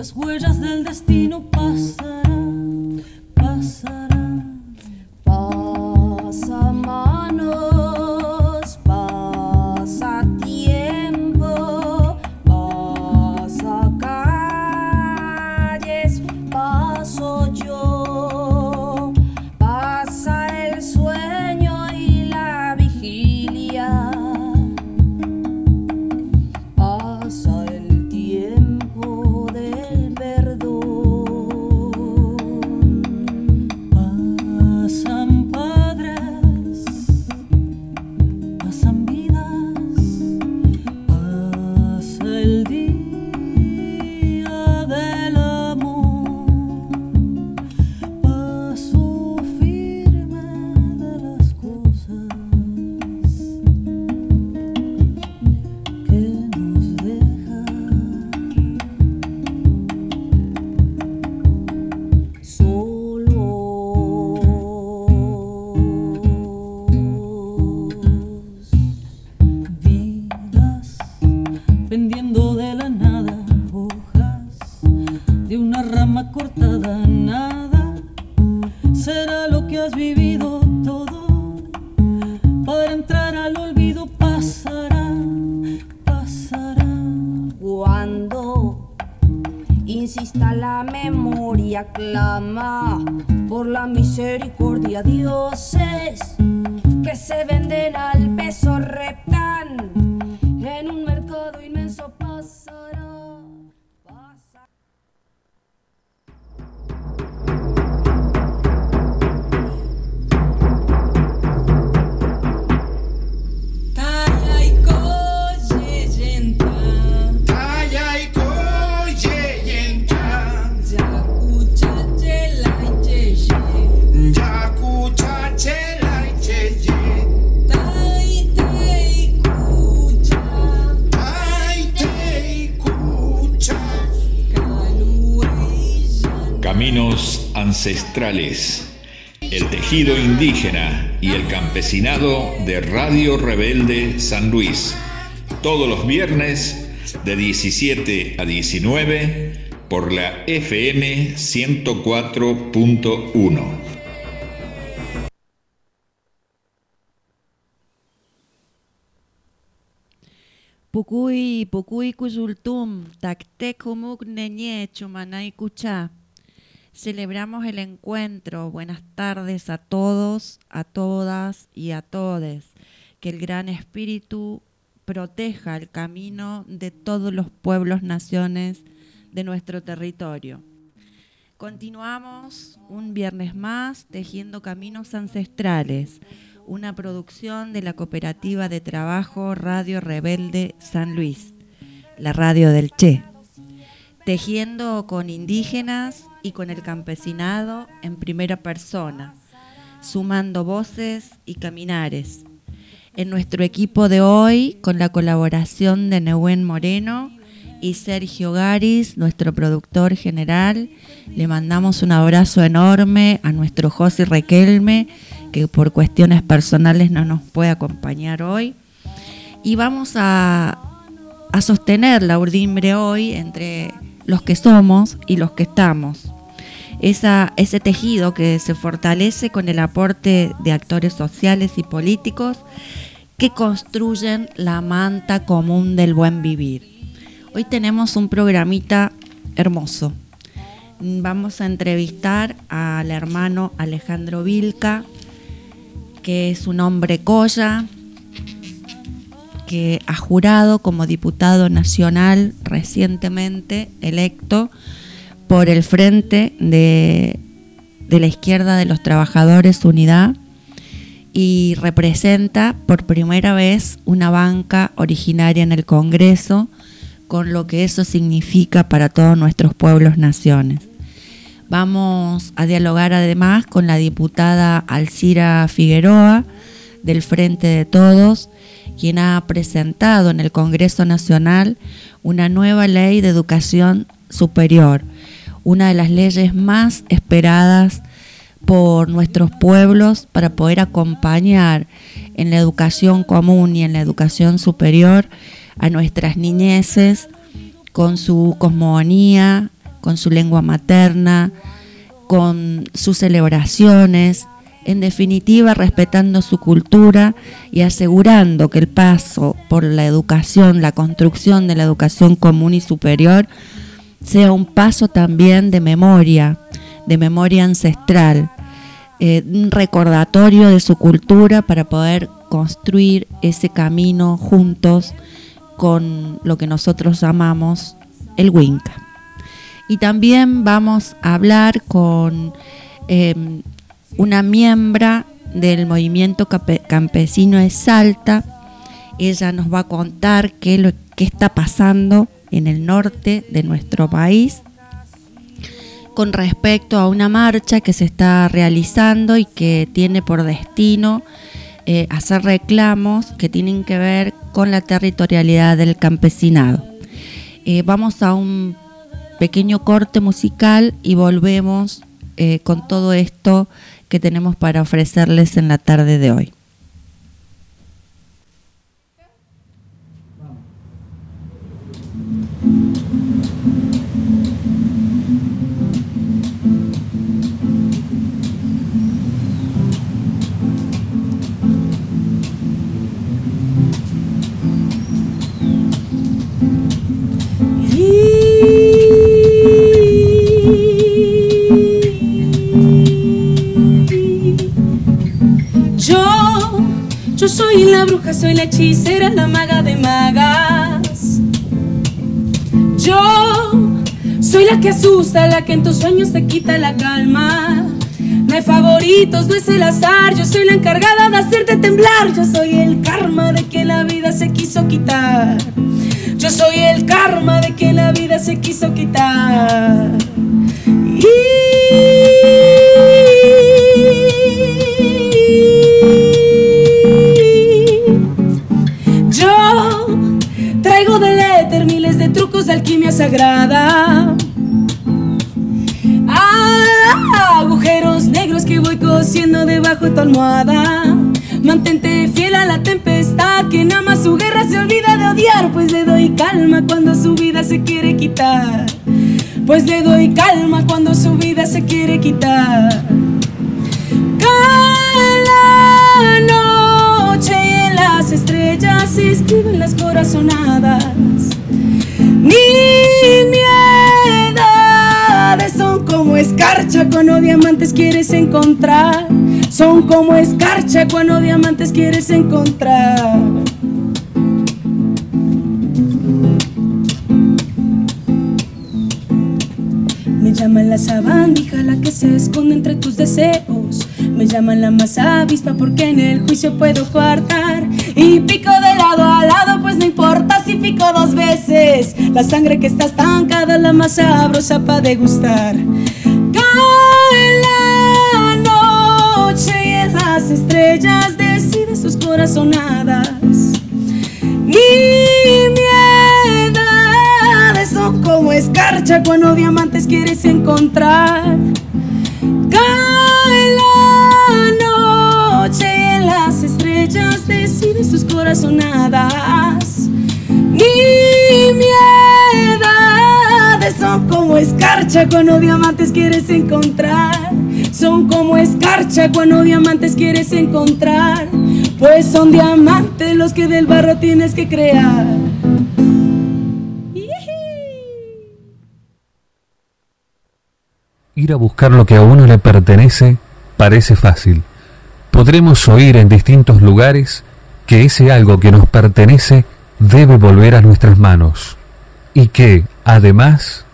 las huellas del destino pasarán, pasarán. De Radio Rebelde San Luis. Todos los viernes de 17 a 19 por la FM 104.1. Pucuy, pucuy humuk neñe, chumanay kucha. Celebramos el encuentro. Buenas tardes a todos, a todas y a todes. Que el Gran Espíritu proteja el camino de todos los pueblos, naciones de nuestro territorio. Continuamos un viernes más tejiendo caminos ancestrales, una producción de la Cooperativa de Trabajo Radio Rebelde San Luis, la radio del Che, tejiendo con indígenas y con el campesinado en primera persona, sumando voces y caminares. En nuestro equipo de hoy, con la colaboración de Nehuen Moreno y Sergio Garis, nuestro productor general, le mandamos un abrazo enorme a nuestro José Requelme, que por cuestiones personales no nos puede acompañar hoy. Y vamos a, a sostener la urdimbre hoy entre los que somos y los que estamos. Ese tejido que se fortalece con el aporte de actores sociales y políticos que construyen la manta común del buen vivir. Hoy tenemos un programita hermoso. Vamos a entrevistar al hermano Alejandro Vilca, que es un hombre colla, que ha jurado como diputado nacional recientemente electo por el Frente de, la Izquierda de los Trabajadores Unidad y representa por primera vez una banca originaria en el Congreso, con lo que eso significa para todos nuestros pueblos, naciones. Vamos a dialogar además con la diputada Alcira Figueroa del Frente de Todos, quien ha presentado en el Congreso Nacional una nueva ley de educación superior, una de las leyes más esperadas por nuestros pueblos para poder acompañar en la educación común y en la educación superior a nuestras niñeces con su cosmogonía, con su lengua materna, con sus celebraciones, en definitiva respetando su cultura y asegurando que el paso por la educación, la construcción de la educación común y superior, sea un paso también de memoria, de memoria ancestral, eh, un recordatorio de su cultura para poder construir ese camino juntos con lo que nosotros llamamos el Winca. Y también vamos a hablar con em, una miembro del movimiento campesino de Salta. Ella nos va a contar qué, lo, qué está pasando en el norte de nuestro país con respecto a una marcha que se está realizando y que tiene por destino eh, hacer reclamos que tienen que ver con la territorialidad del campesinado. Eh, vamos a un pequeño corte musical y volvemos eh, con todo esto que tenemos para ofrecerles en la tarde de hoy. Yo soy la bruja, soy la hechicera, la maga de magas. Yo soy la que asusta, la que en tus sueños te quita la calma. No hay favoritos, no es el azar, yo soy la encargada de hacerte temblar. Yo soy el karma de que la vida se quiso quitar. Yo soy el karma de que la vida se quiso quitar. Alquimia sagrada. Ah, agujeros negros que voy cosiendo debajo de tu almohada. Mantente fiel a la tempestad, que nada más su guerra se olvida de odiar, pues le doy calma cuando su vida se quiere quitar. Pues le doy calma cuando su vida se quiere quitar. Cada noche en las estrellas se escriben las corazonadas son como escarcha cuando diamantes quieres encontrar. Son como escarcha cuando diamantes quieres encontrar. Me llaman la sabandija, la que se esconde entre tus deseos. Me llaman la más avispa porque en el juicio puedo coartar. Y pico de lado a lado, pues no importa si pico dos veces. La sangre que está estancada la más sabrosa para degustar. Cae la noche y en las estrellas decide sus corazonadas. Y miedades son como escarcha cuando diamantes quieres encontrar. Cae la noche y en las estrellas decide sus corazonadas. Y miedades son como escarcha cuando diamantes quieres encontrar. Son como escarcha cuando diamantes quieres encontrar. Pues son diamantes los que del barro tienes que crear. Ir a buscar lo que a uno le pertenece parece fácil. Podremos oír en distintos lugares que ese algo que nos pertenece debe volver a nuestras manos y que, además,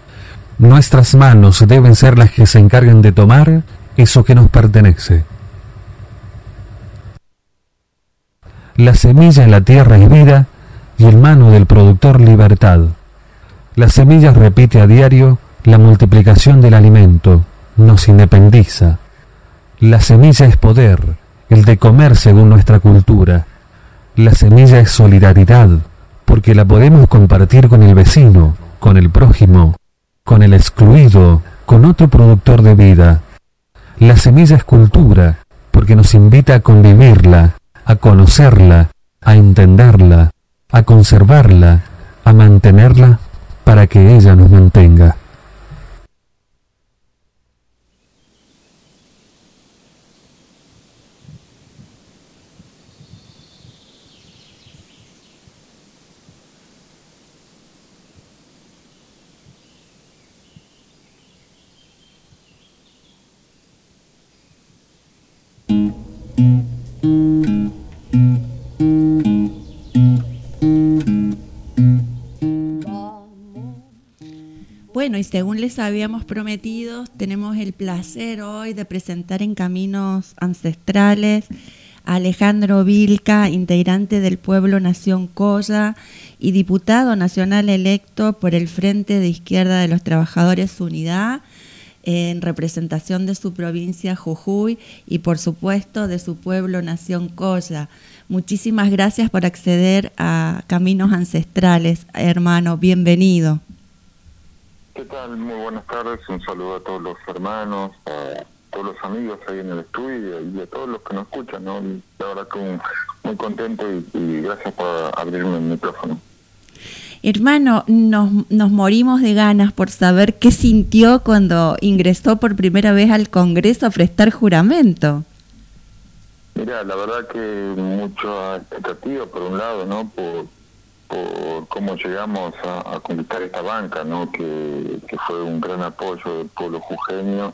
nuestras manos deben ser las que se encarguen de tomar eso que nos pertenece. La semilla en la tierra es vida y en mano del productor libertad. La semilla repite a diario la multiplicación del alimento, nos independiza. La semilla es poder, el de comer según nuestra cultura. La semilla es solidaridad, porque la podemos compartir con el vecino, con el prójimo, con el excluido, con otro productor de vida. La semilla es cultura, porque nos invita a convivirla, a conocerla, a entenderla, a conservarla, a mantenerla para que ella nos mantenga. Y según les habíamos prometido, tenemos el placer hoy de presentar en Caminos Ancestrales a Alejandro Vilca, integrante del Pueblo Nación Coya y diputado nacional electo por el Frente de Izquierda de los Trabajadores Unidad en representación de su provincia Jujuy y por supuesto de su pueblo Nación Coya. Muchísimas gracias por acceder a Caminos Ancestrales, hermano, bienvenido. ¿Qué tal? Muy buenas tardes. Un saludo a todos los hermanos, a todos los amigos ahí en el estudio y a todos los que nos escuchan. ¿no? La verdad que muy contento y, gracias por abrirme el micrófono. Hermano, nos, nos morimos de ganas por saber qué sintió cuando ingresó por primera vez al Congreso a prestar juramento. Mira, la verdad que mucha expectativa por un lado, ¿no? Por, por cómo llegamos a, conquistar esta banca, ¿no? Que, fue un gran apoyo del pueblo jujeño,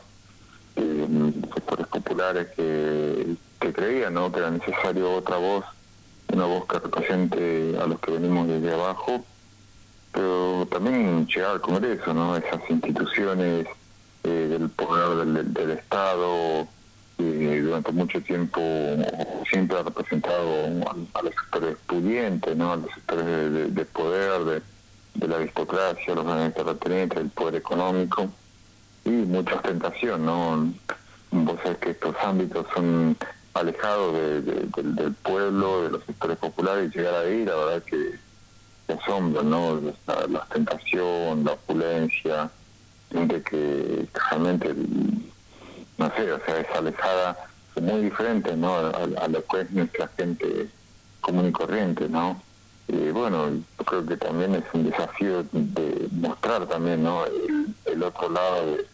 eh, sectores populares que, que creían, ¿no? Que era necesario otra voz, una voz que represente a los que venimos desde abajo, pero también llegar al Congreso, ¿no? Esas instituciones eh, del poder del, del Estado durante mucho tiempo siempre ha representado a, los sectores pudientes, ¿no? a los sectores de, poder, de, la aristocracia, los grandes terratenientes, del poder económico y mucha ostentación. ¿no? Vos sabés que estos ámbitos son alejados del pueblo, de los sectores populares y llegar ahí, la verdad que, que asombra, ¿no? La, ostentación, la opulencia, gente que realmente no sé, o sea, es alejada, muy diferente, ¿no? A, lo que es nuestra gente común y corriente, ¿no? Y bueno, yo creo que también es un desafío de mostrar también, ¿no? El, otro lado de,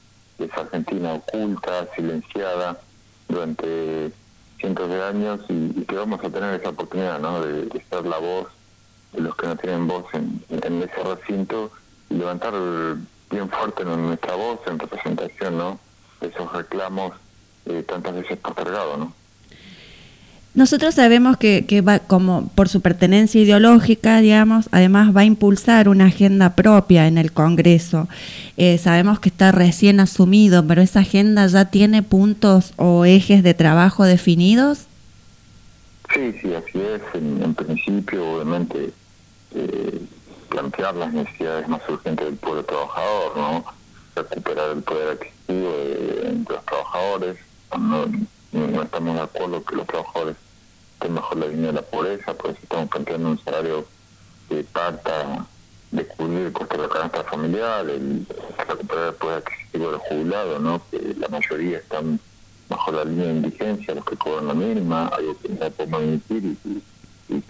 esa Argentina oculta, silenciada durante cientos de años y, que vamos a tener esa oportunidad, ¿no? De, ser la voz de los que no tienen voz en, en ese recinto y levantar bien fuerte nuestra voz en representación, ¿no? Esos reclamos eh, tantas veces postergados, ¿no? Nosotros sabemos que, que, va, como por su pertenencia ideológica, digamos, además va a impulsar una agenda propia en el Congreso. Eh, sabemos que está recién asumido, pero esa agenda ya tiene puntos o ejes de trabajo definidos. Sí, sí, así es. En, principio, obviamente, eh, plantear las necesidades más urgentes del pueblo trabajador, ¿no? recuperar el poder adquisitivo de, los trabajadores. No, estamos de acuerdo que los trabajadores estén bajo la línea de la pobreza, por eso estamos planteando un salario que parta de cubrir el costo de la canasta familiar, el, recuperar el poder adquisitivo de los ¿no? que la mayoría están bajo la línea de indigencia, los que cobran la mínima, algo que no podemos emitir y,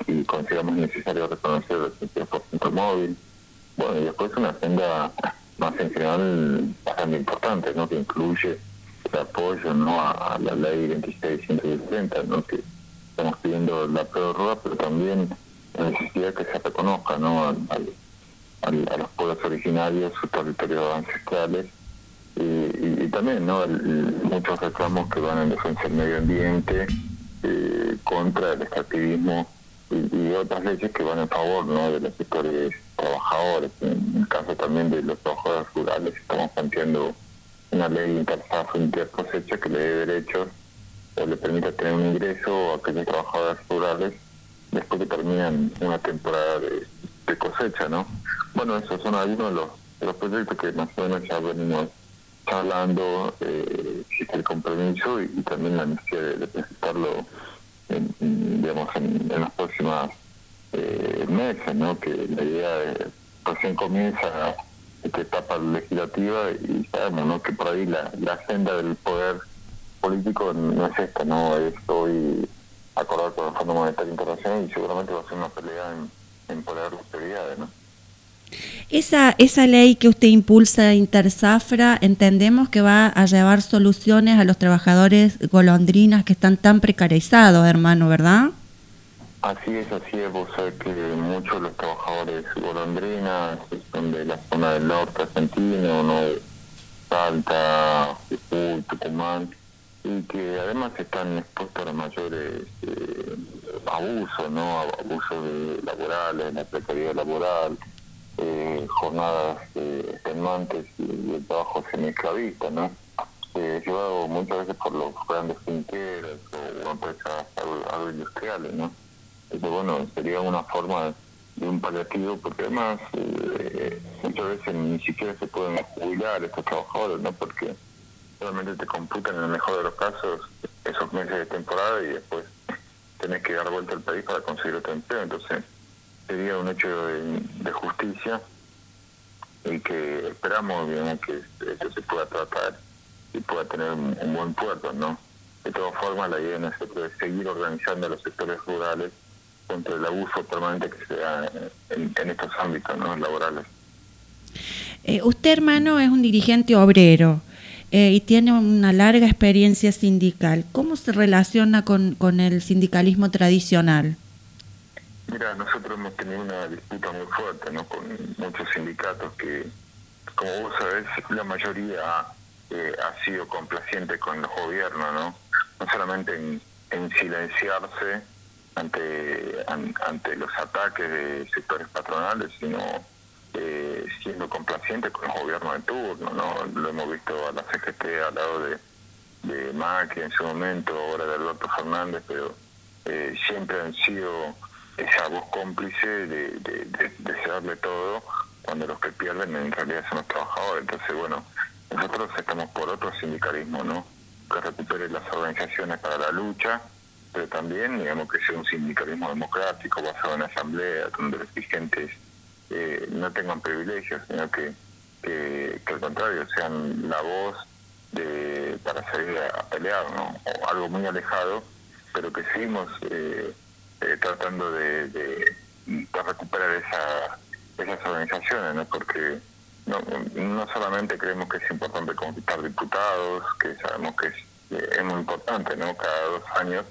y, consideramos necesario reconocer el 100% móvil. Bueno, y después una agenda más en general bastante importante, ¿no? que incluye el apoyo ¿no? a, la ley 26160, ¿no? que estamos pidiendo la prórroga, pero también la necesidad que se reconozca ¿no? a los pueblos originarios, sus territorios ancestrales, y, también ¿no? muchos reclamos que van en defensa del medio ambiente, eh, contra el extractivismo y, otras leyes que van en favor ¿no? de los sectores trabajadores. En el caso también de los trabajadores rurales, estamos planteando una ley interfaz intercosecha que le dé derechos o le permita tener un ingreso a aquellos trabajadores rurales después que terminan una temporada de, cosecha, ¿no? Bueno, esos son algunos de los, proyectos que más o menos ya venimos hablando, eh, el compromiso y, también la necesidad de presentarlo en, digamos, en, las próximas eh, meses, ¿no? que la idea es, recién comienza esta etapa legislativa y sabemos ¿no? que por ahí la, la agenda del poder político no es esta, no es hoy acordar con el Fondo Monetario Internacional y seguramente va a ser una pelea en, en poner las prioridades. ¿no? Esa, esa ley que usted impulsa, Intersafra, entendemos que va a llevar soluciones a los trabajadores golondrinas que están tan precarizados, hermano, ¿verdad? Así es, así es. Vos sabés que muchos de los trabajadores golondrinas son de la zona del norte argentino, ¿no? Salta, Tucumán, y que además están expuestos a mayores eh, abusos, ¿no? Abusos laborales, la precariedad laboral eh, jornadas eh, extenuantes y, el trabajo semi-esclavista, ¿no? Eh, llevado muchas veces por los grandes finqueros o empresas agroindustriales, ¿no? Entonces, bueno, sería una forma de un paliativo, porque además eh, muchas veces ni siquiera se pueden jubilar estos trabajadores, ¿no? Porque realmente te computan en el mejor de los casos esos meses de temporada y después tenés que dar vuelta al país para conseguir otro empleo. Entonces, sería un hecho de, justicia y que esperamos digamos, que eso se pueda tratar y pueda tener un, buen puerto, ¿no? De todas formas, la idea es seguir organizando los sectores rurales contra el abuso permanente que se da en, estos ámbitos ¿no? laborales. Eh, usted, hermano, es un dirigente obrero eh, y tiene una larga experiencia sindical. ¿Cómo se relaciona con, con el sindicalismo tradicional? Mira, nosotros hemos tenido una disputa muy fuerte ¿no? con muchos sindicatos que, como vos sabés, la mayoría eh, ha sido complaciente con los gobiernos, ¿no? No solamente en, en silenciarse ante, ante los ataques de sectores patronales, sino eh, siendo complaciente con los gobiernos de turno, ¿no? Lo hemos visto a la CGT al lado de, de Macri en su momento, ahora de Alberto Fernández, pero eh, siempre han sido esa voz cómplice de, de, de, todo cuando los que pierden en realidad son los trabajadores. Entonces, bueno, nosotros estamos por otro sindicalismo, ¿no? Que recupere las organizaciones para la lucha pero también, digamos, que sea un sindicalismo democrático basado en asamblea, donde los dirigentes eh, no tengan privilegios, sino que, que, al contrario sean la voz de, para salir a, pelear, ¿no? O algo muy alejado, pero que seguimos eh, eh, tratando de, de, recuperar esa, esas organizaciones, ¿no? Porque no, no solamente creemos que es importante conquistar diputados, que sabemos que es, es muy importante, ¿no? Cada dos años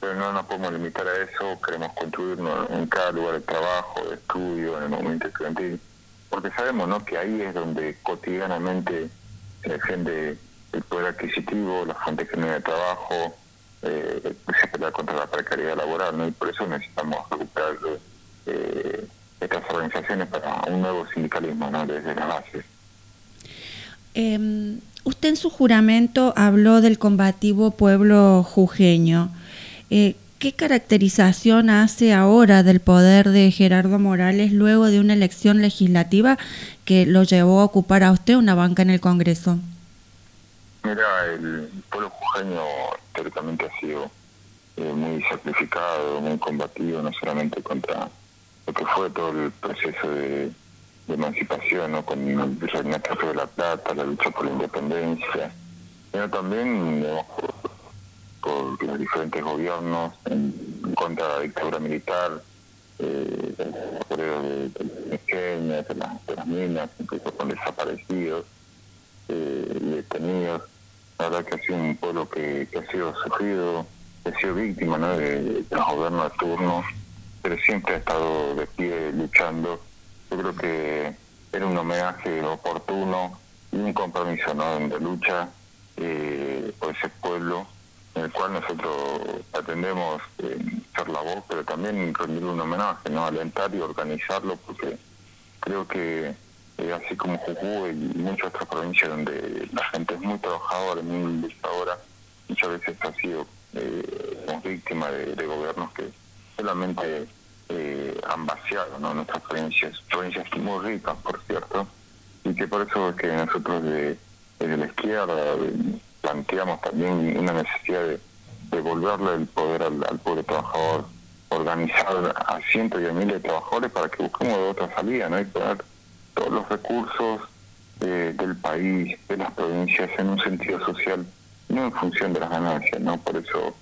pero no nos podemos limitar a eso, queremos construirnos en cada lugar de trabajo, de estudio, en el momento estudiantil, porque sabemos ¿no? que ahí es donde cotidianamente se defiende el poder adquisitivo, la fuente general de trabajo, eh, se pelea contra la precariedad laboral, ¿no? y por eso necesitamos recuperar eh, estas organizaciones para un nuevo sindicalismo ¿no? desde la base. Em, usted en su juramento habló del combativo pueblo jujeño. Eh, ¿Qué caracterización hace ahora del poder de Gerardo Morales luego de una elección legislativa que lo llevó a ocupar a usted una banca en el Congreso? Mira, el pueblo jujeño históricamente ha sido eh, muy sacrificado, muy combatido, no solamente contra lo que fue todo el proceso de, emancipación, ¿no? con el Reinato de la Plata, la lucha por la independencia, sino también por los diferentes gobiernos en, contra de la dictadura militar, eh, de, de, de, las, de las minas, incluso con desaparecidos eh, y detenidos. La verdad que ha sido un pueblo que, ha sido sufrido, que ha sido víctima ¿no? de, los gobiernos de turno, pero siempre ha estado de pie luchando. Yo creo que era un homenaje oportuno y un compromiso ¿no? de lucha eh, por ese pueblo en el cual nosotros atendemos eh, ser la voz, pero también rendir un homenaje, ¿no? alentar y organizarlo, porque creo que eh, así como Jujuy y muchas otras provincias donde la gente es muy trabajadora, muy luchadora, muchas veces ha sido eh, víctima de, gobiernos que solamente eh, han vaciado ¿no? nuestras provincias, provincias muy ricas, por cierto, y que por eso es que nosotros de, desde la izquierda, planteamos también una necesidad de devolverle el poder al, pobre trabajador, organizar a cientos y a miles de trabajadores para que busquemos otra salida, ¿no? Y poner todos los recursos eh, del país, de las provincias, en un sentido social, no en función de las ganancias, ¿no? Por eso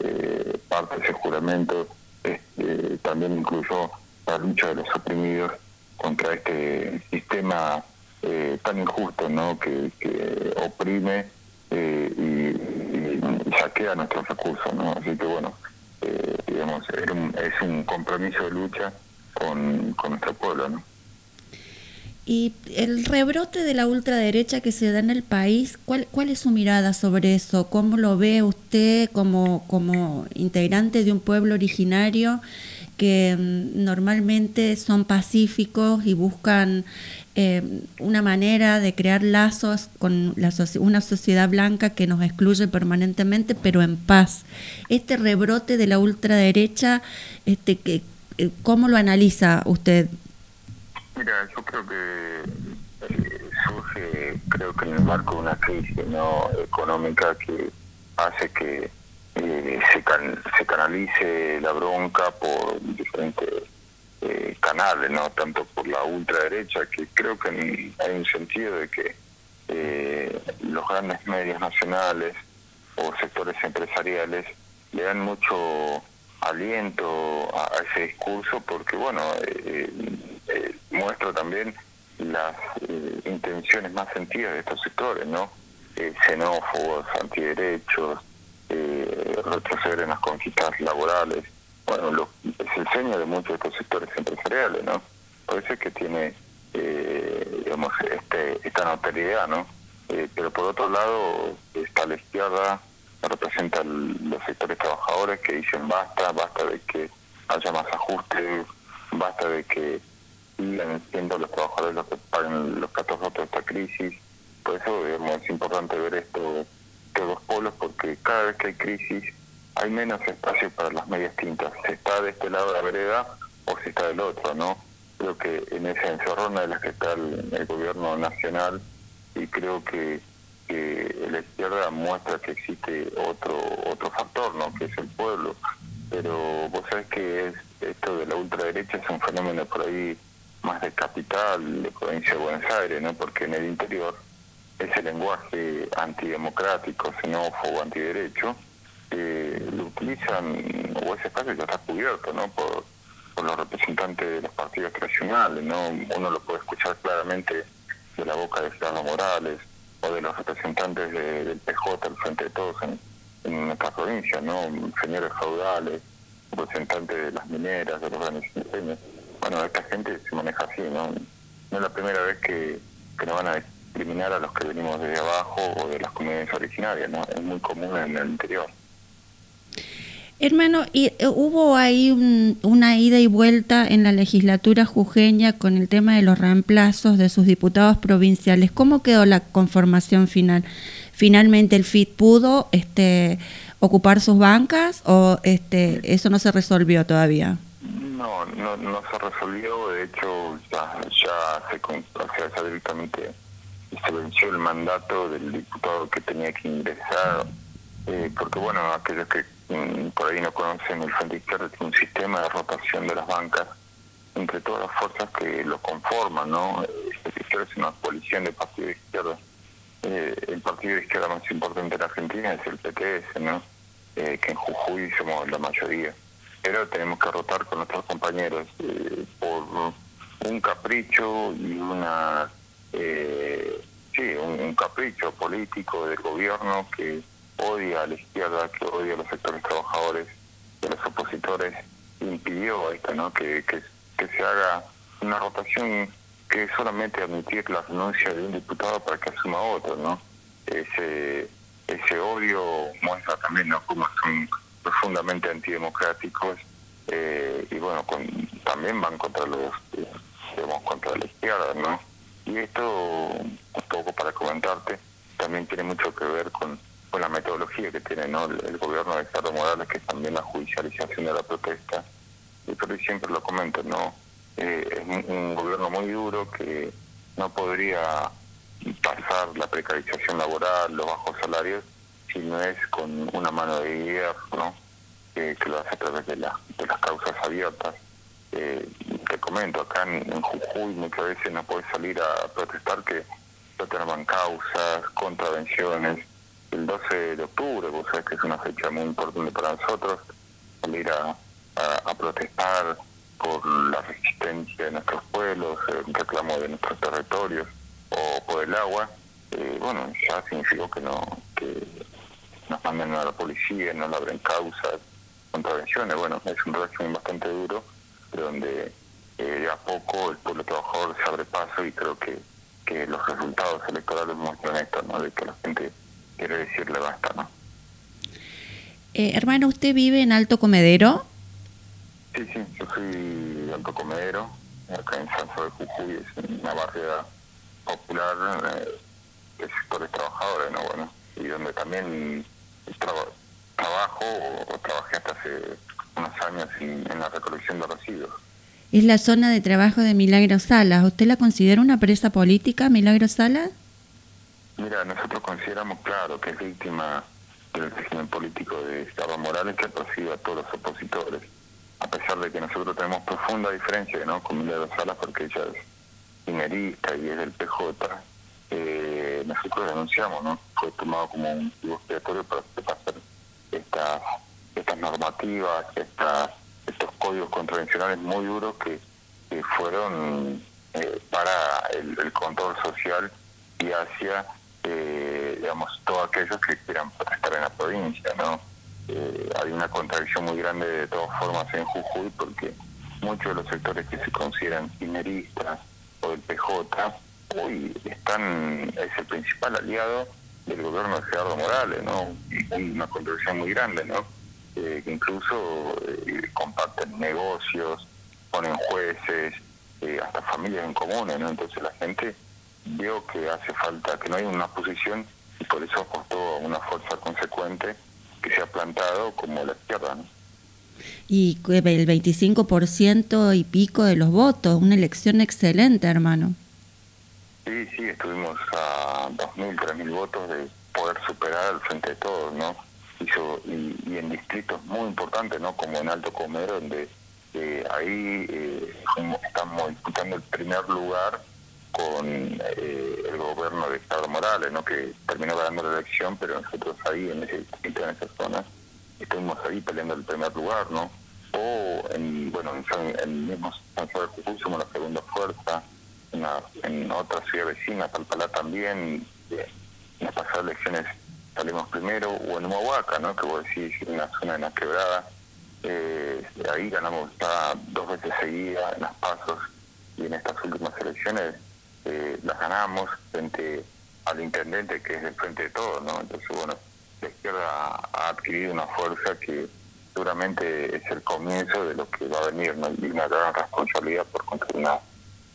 eh, parte de ese juramento este, también incluyó la lucha de los oprimidos contra este sistema eh, tan injusto, ¿no? Que, que oprime eh, y, saquea nuestros recursos, ¿no? Así que bueno, eh, digamos, es un, compromiso de lucha con, con nuestro pueblo, ¿no? Y el rebrote de la ultraderecha que se da en el país, ¿cuál, cuál es su mirada sobre eso? ¿Cómo lo ve usted como, como integrante de un pueblo originario que mm, normalmente son pacíficos y buscan eh, una manera de crear lazos con la una sociedad blanca que nos excluye permanentemente, pero en paz. Este rebrote de la ultraderecha, este, que, eh, ¿cómo lo analiza usted? Mira, yo creo que eh, surge, creo que en el marco de una crisis no económica que hace que se, se canalice la bronca por diferentes eh, canales, no tanto por la ultraderecha, que creo que hay un sentido de que eh, los grandes medios nacionales o sectores empresariales le dan mucho aliento a, ese discurso porque, bueno, eh, muestra también las intenciones más sentidas de estos sectores, ¿no? xenófobos, antiderechos, retroceder en las conquistas laborales bueno, lo, es el sueño de muchos de estos sectores empresariales, ¿no? Por eso es que tiene, eh, digamos, este, esta notoriedad, ¿no? Eh, pero por otro lado, está la izquierda, representa los sectores trabajadores que dicen basta, basta de que haya más ajustes, basta de que sigan siendo los trabajadores los que paguen los catorce de esta crisis. Por eso, digamos, es importante ver esto, estos dos polos, porque cada vez que hay crisis, hay menos espacio para las medias tintas. Se está de este lado la vereda o se está del otro, ¿no? Creo que en esa encerrona de la que está el, gobierno nacional y creo que, que, la izquierda muestra que existe otro otro factor, ¿no? Que es el pueblo. Pero vos sabés que es esto de la ultraderecha es un fenómeno por ahí más de capital, de provincia de Buenos Aires, ¿no? Porque en el interior ese lenguaje antidemocrático, xenófobo, antiderecho, lo utilizan, o ese espacio ya está cubierto, ¿no? Por, los representantes de los partidos tradicionales, ¿no? Uno lo puede escuchar claramente de la boca de Ciudadanos Morales o de los representantes del PJ, el Frente de Todos en, nuestra provincia, ¿no? Señores feudales, representantes de las mineras, de los grandes ingenios. Bueno, esta gente se maneja así, ¿no? No es la primera vez que, que nos van a discriminar a los que venimos desde abajo o de las comunidades originarias, ¿no? Es muy común en el interior. Hermano, y, eh, hubo ahí una ida y vuelta en la legislatura jujeña con el tema de los reemplazos de sus diputados provinciales. ¿Cómo quedó la conformación final? ¿Finalmente el FIT pudo este, ocupar sus bancas o este, eso no se resolvió todavía? No, no, no se resolvió. De hecho, ya, ya se, o sea, directamente se venció el mandato del diputado que tenía que ingresar. Eh, porque, bueno, aquellos que Mm, por ahí no conocen, el Frente Izquierda tiene un sistema de rotación de las bancas entre todas las fuerzas que lo conforman, ¿no? El Frente Izquierda es una coalición de partidos de izquierda. Eh, el partido de izquierda más importante de la Argentina es el PTS, ¿no? Eh, que en Jujuy somos la mayoría. Pero tenemos que rotar con nuestros compañeros eh, por un capricho y una... sí, un capricho político del gobierno que odia a la izquierda, que odia a los sectores trabajadores, de los opositores, impidió esto, ¿no? Que, que, se haga una rotación que solamente admitir la renuncia de un diputado para que asuma otro, ¿no? Ese, ese odio muestra también ¿no? cómo son profundamente antidemocráticos eh, y bueno, también van contra los, digamos, contra la izquierda, ¿no? Y esto, un poco para comentarte, también tiene mucho que ver con con la metodología que tiene ¿no? el, gobierno de Estado Morales, que es también la judicialización de la protesta. Y por siempre lo comento, ¿no? Eh, es un, gobierno muy duro que no podría pasar la precarización laboral, los bajos salarios, si no es con una mano de hierro, que lo hace a través de, la, de las causas abiertas. Eh, te comento, acá en, Jujuy muchas veces no puedes salir a protestar que no tengan causas, contravenciones, el 12 de octubre, vos sabés que es una fecha muy importante para nosotros, salir a, a, protestar por la resistencia de nuestros pueblos, el reclamo de nuestros territorios o por el agua, eh, bueno, ya significó que no que nos manden a la policía, no le abren causas, contravenciones. Bueno, es un régimen bastante duro, donde eh, a poco el pueblo trabajador se abre paso y creo que, que los resultados electorales muestran esto, ¿no? de que la gente quiero decirle basta, ¿no? Eh, hermano, ¿usted vive en Alto Comedero? Sí, sí, yo soy alto comedero, acá en Sanso de Jujuy, es una barriada popular eh, de sectores trabajadores, ¿no? Bueno, y donde también trabajo o, trabajé hasta hace unos años en, la recolección de residuos. Es la zona de trabajo de Milagro Salas. ¿Usted la considera una presa política, Milagro Salas? Mira, nosotros consideramos, claro, que es víctima del régimen político de Estado Morales que persigue a todos los opositores. A pesar de que nosotros tenemos profunda diferencia ¿no? con Milagro Salas porque ella es minerista y es del PJ, eh, nosotros denunciamos, ¿no? Fue tomado como un motivo expiatorio para hacer estas, estas normativas, estas, estos códigos contravencionales muy duros que, fueron eh, para el, control social y hacia, eh, digamos, todos aquellos que quieran protestar en la provincia, ¿no? hay una contradicción muy grande de todas formas en Jujuy porque muchos de los sectores que se consideran mineristas o del PJ hoy están es el principal aliado del gobierno de Gerardo Morales, ¿no? Una contradicción muy grande, ¿no? Eh, que incluso eh, comparten negocios, ponen jueces, eh, hasta familias en comunes, ¿no? Entonces la gente vio que hace falta, que no hay una posición y por eso apostó a una fuerza consecuente que se ha plantado como la izquierda, ¿no? Y el 25% y pico de los votos, una elección excelente, hermano. Sí, sí, estuvimos a 2.000, 3.000 votos de poder superar al frente de todos, ¿no? y, y, en distritos muy importantes, ¿no? Como en Alto Comero, donde eh, ahí eh, estamos disputando el primer lugar con eh, el gobierno de Estado Morales, ¿no? Que terminó ganando la elección, pero nosotros ahí, en ese en esa zona, estuvimos ahí peleando el primer lugar, ¿no? O en, bueno, en, el mismo San Juan de Jujuy somos la segunda fuerza, en otra ciudad vecina, Palpalá también, en las pasadas elecciones salimos primero, o en Humahuaca, ¿no? que vos decís, en una zona de la quebrada, eh, ahí ganamos dos veces seguidas en las pasos y en estas últimas elecciones eh, las ganamos frente al intendente que es el frente de todos, ¿no? Entonces, bueno, la izquierda ha adquirido una fuerza que seguramente es el comienzo de lo que va a venir, ¿no? Y una gran responsabilidad por construir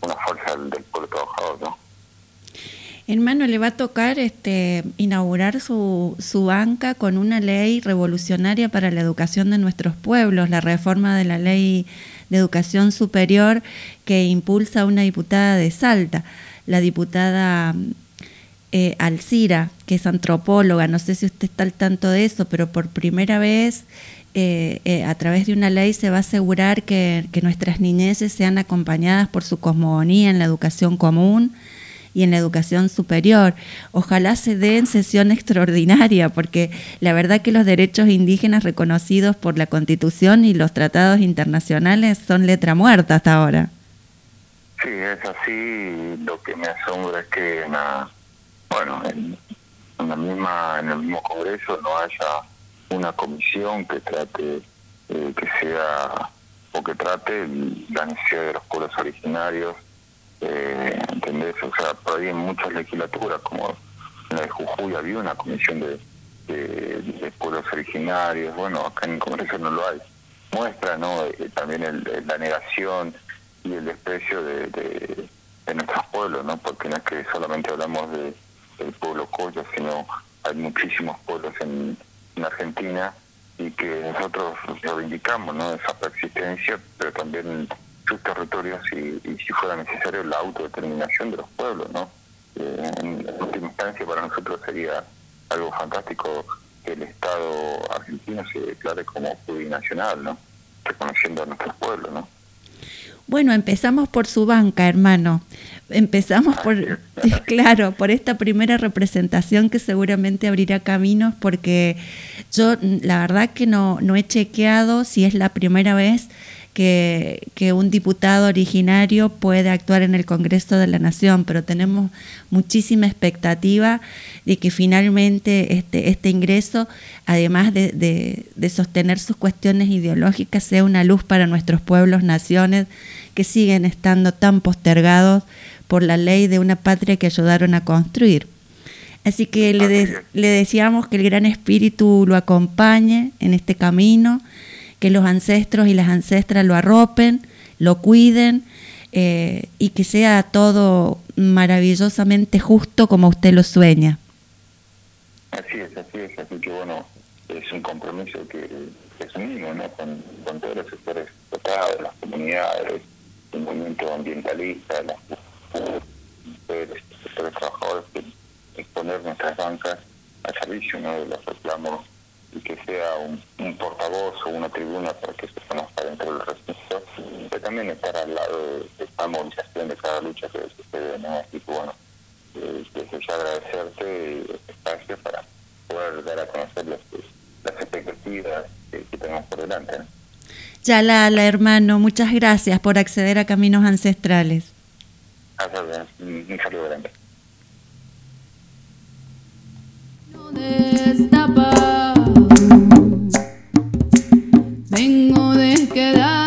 una fuerza del, pueblo trabajador, ¿no? Hermano, le va a tocar este, inaugurar su, su banca con una ley revolucionaria para la educación de nuestros pueblos, la reforma de la ley de educación superior que impulsa una diputada de Salta, la diputada eh, Alcira, que es antropóloga. No sé si usted está al tanto de eso, pero por primera vez eh, eh, a través de una ley se va a asegurar que, nuestras niñeces sean acompañadas por su cosmogonía en la educación común y en la educación superior. Ojalá se dé en sesión extraordinaria, porque la verdad que los derechos indígenas reconocidos por la Constitución y los tratados internacionales son letra muerta hasta ahora. Sí, es así. Lo que me asombra es que en bueno, en, la misma, en el mismo Congreso no haya una comisión que trate, eh, que sea, o que trate la necesidad de los pueblos originarios, eh, ¿entendés? O sea, por ahí en muchas legislaturas, como en la de Jujuy había una comisión de, de, pueblos originarios, bueno, acá en el Congreso no lo hay. Muestra, ¿no? Eh, también el, la negación y el desprecio de, de, nuestros pueblos, ¿no? Porque no es que solamente hablamos de, del pueblo Coya, sino hay muchísimos pueblos en en Argentina y que nosotros reivindicamos ¿no? esa persistencia, pero también sus territorios y, si fuera necesario la autodeterminación de los pueblos. ¿no? Eh, en, última instancia para nosotros sería algo fantástico que el Estado argentino se declare como plurinacional, ¿no? reconociendo a nuestros pueblos. ¿no? Bueno, empezamos por su banca, hermano. Empezamos por, claro, por esta primera representación que seguramente abrirá caminos porque yo la verdad que no, no he chequeado si es la primera vez que, que, un diputado originario puede actuar en el Congreso de la Nación, pero tenemos muchísima expectativa de que finalmente este, este ingreso, además de, de, de sostener sus cuestiones ideológicas, sea una luz para nuestros pueblos, naciones, que siguen estando tan postergados por la ley de una patria que ayudaron a construir. Así que le, le deseamos que el Gran Espíritu lo acompañe en este camino, que los ancestros y las ancestras lo arropen, lo cuiden eh, y que sea todo maravillosamente justo como usted lo sueña. Así es, así es, así que bueno, es un compromiso que, es mínimo, ¿no? Con, todos los sectores tocados, las comunidades, el movimiento ambientalista, las mujeres, los trabajadores, que exponer nuestras bancas al servicio ¿no? de los reclamos y que sea un, portavoz o una tribuna para que se conozca dentro del recinto, pero también estar al lado de, esta movilización, de cada lucha que sucede, ¿no? Así que bueno, eh, deseo agradecerte este espacio para poder dar a conocer las, expectativas que, tenemos por delante. Ya la, la hermano, muchas gracias por acceder a Caminos Ancestrales. Un saludo grande. Vengo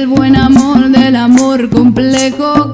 del buen amor, del amor complejo,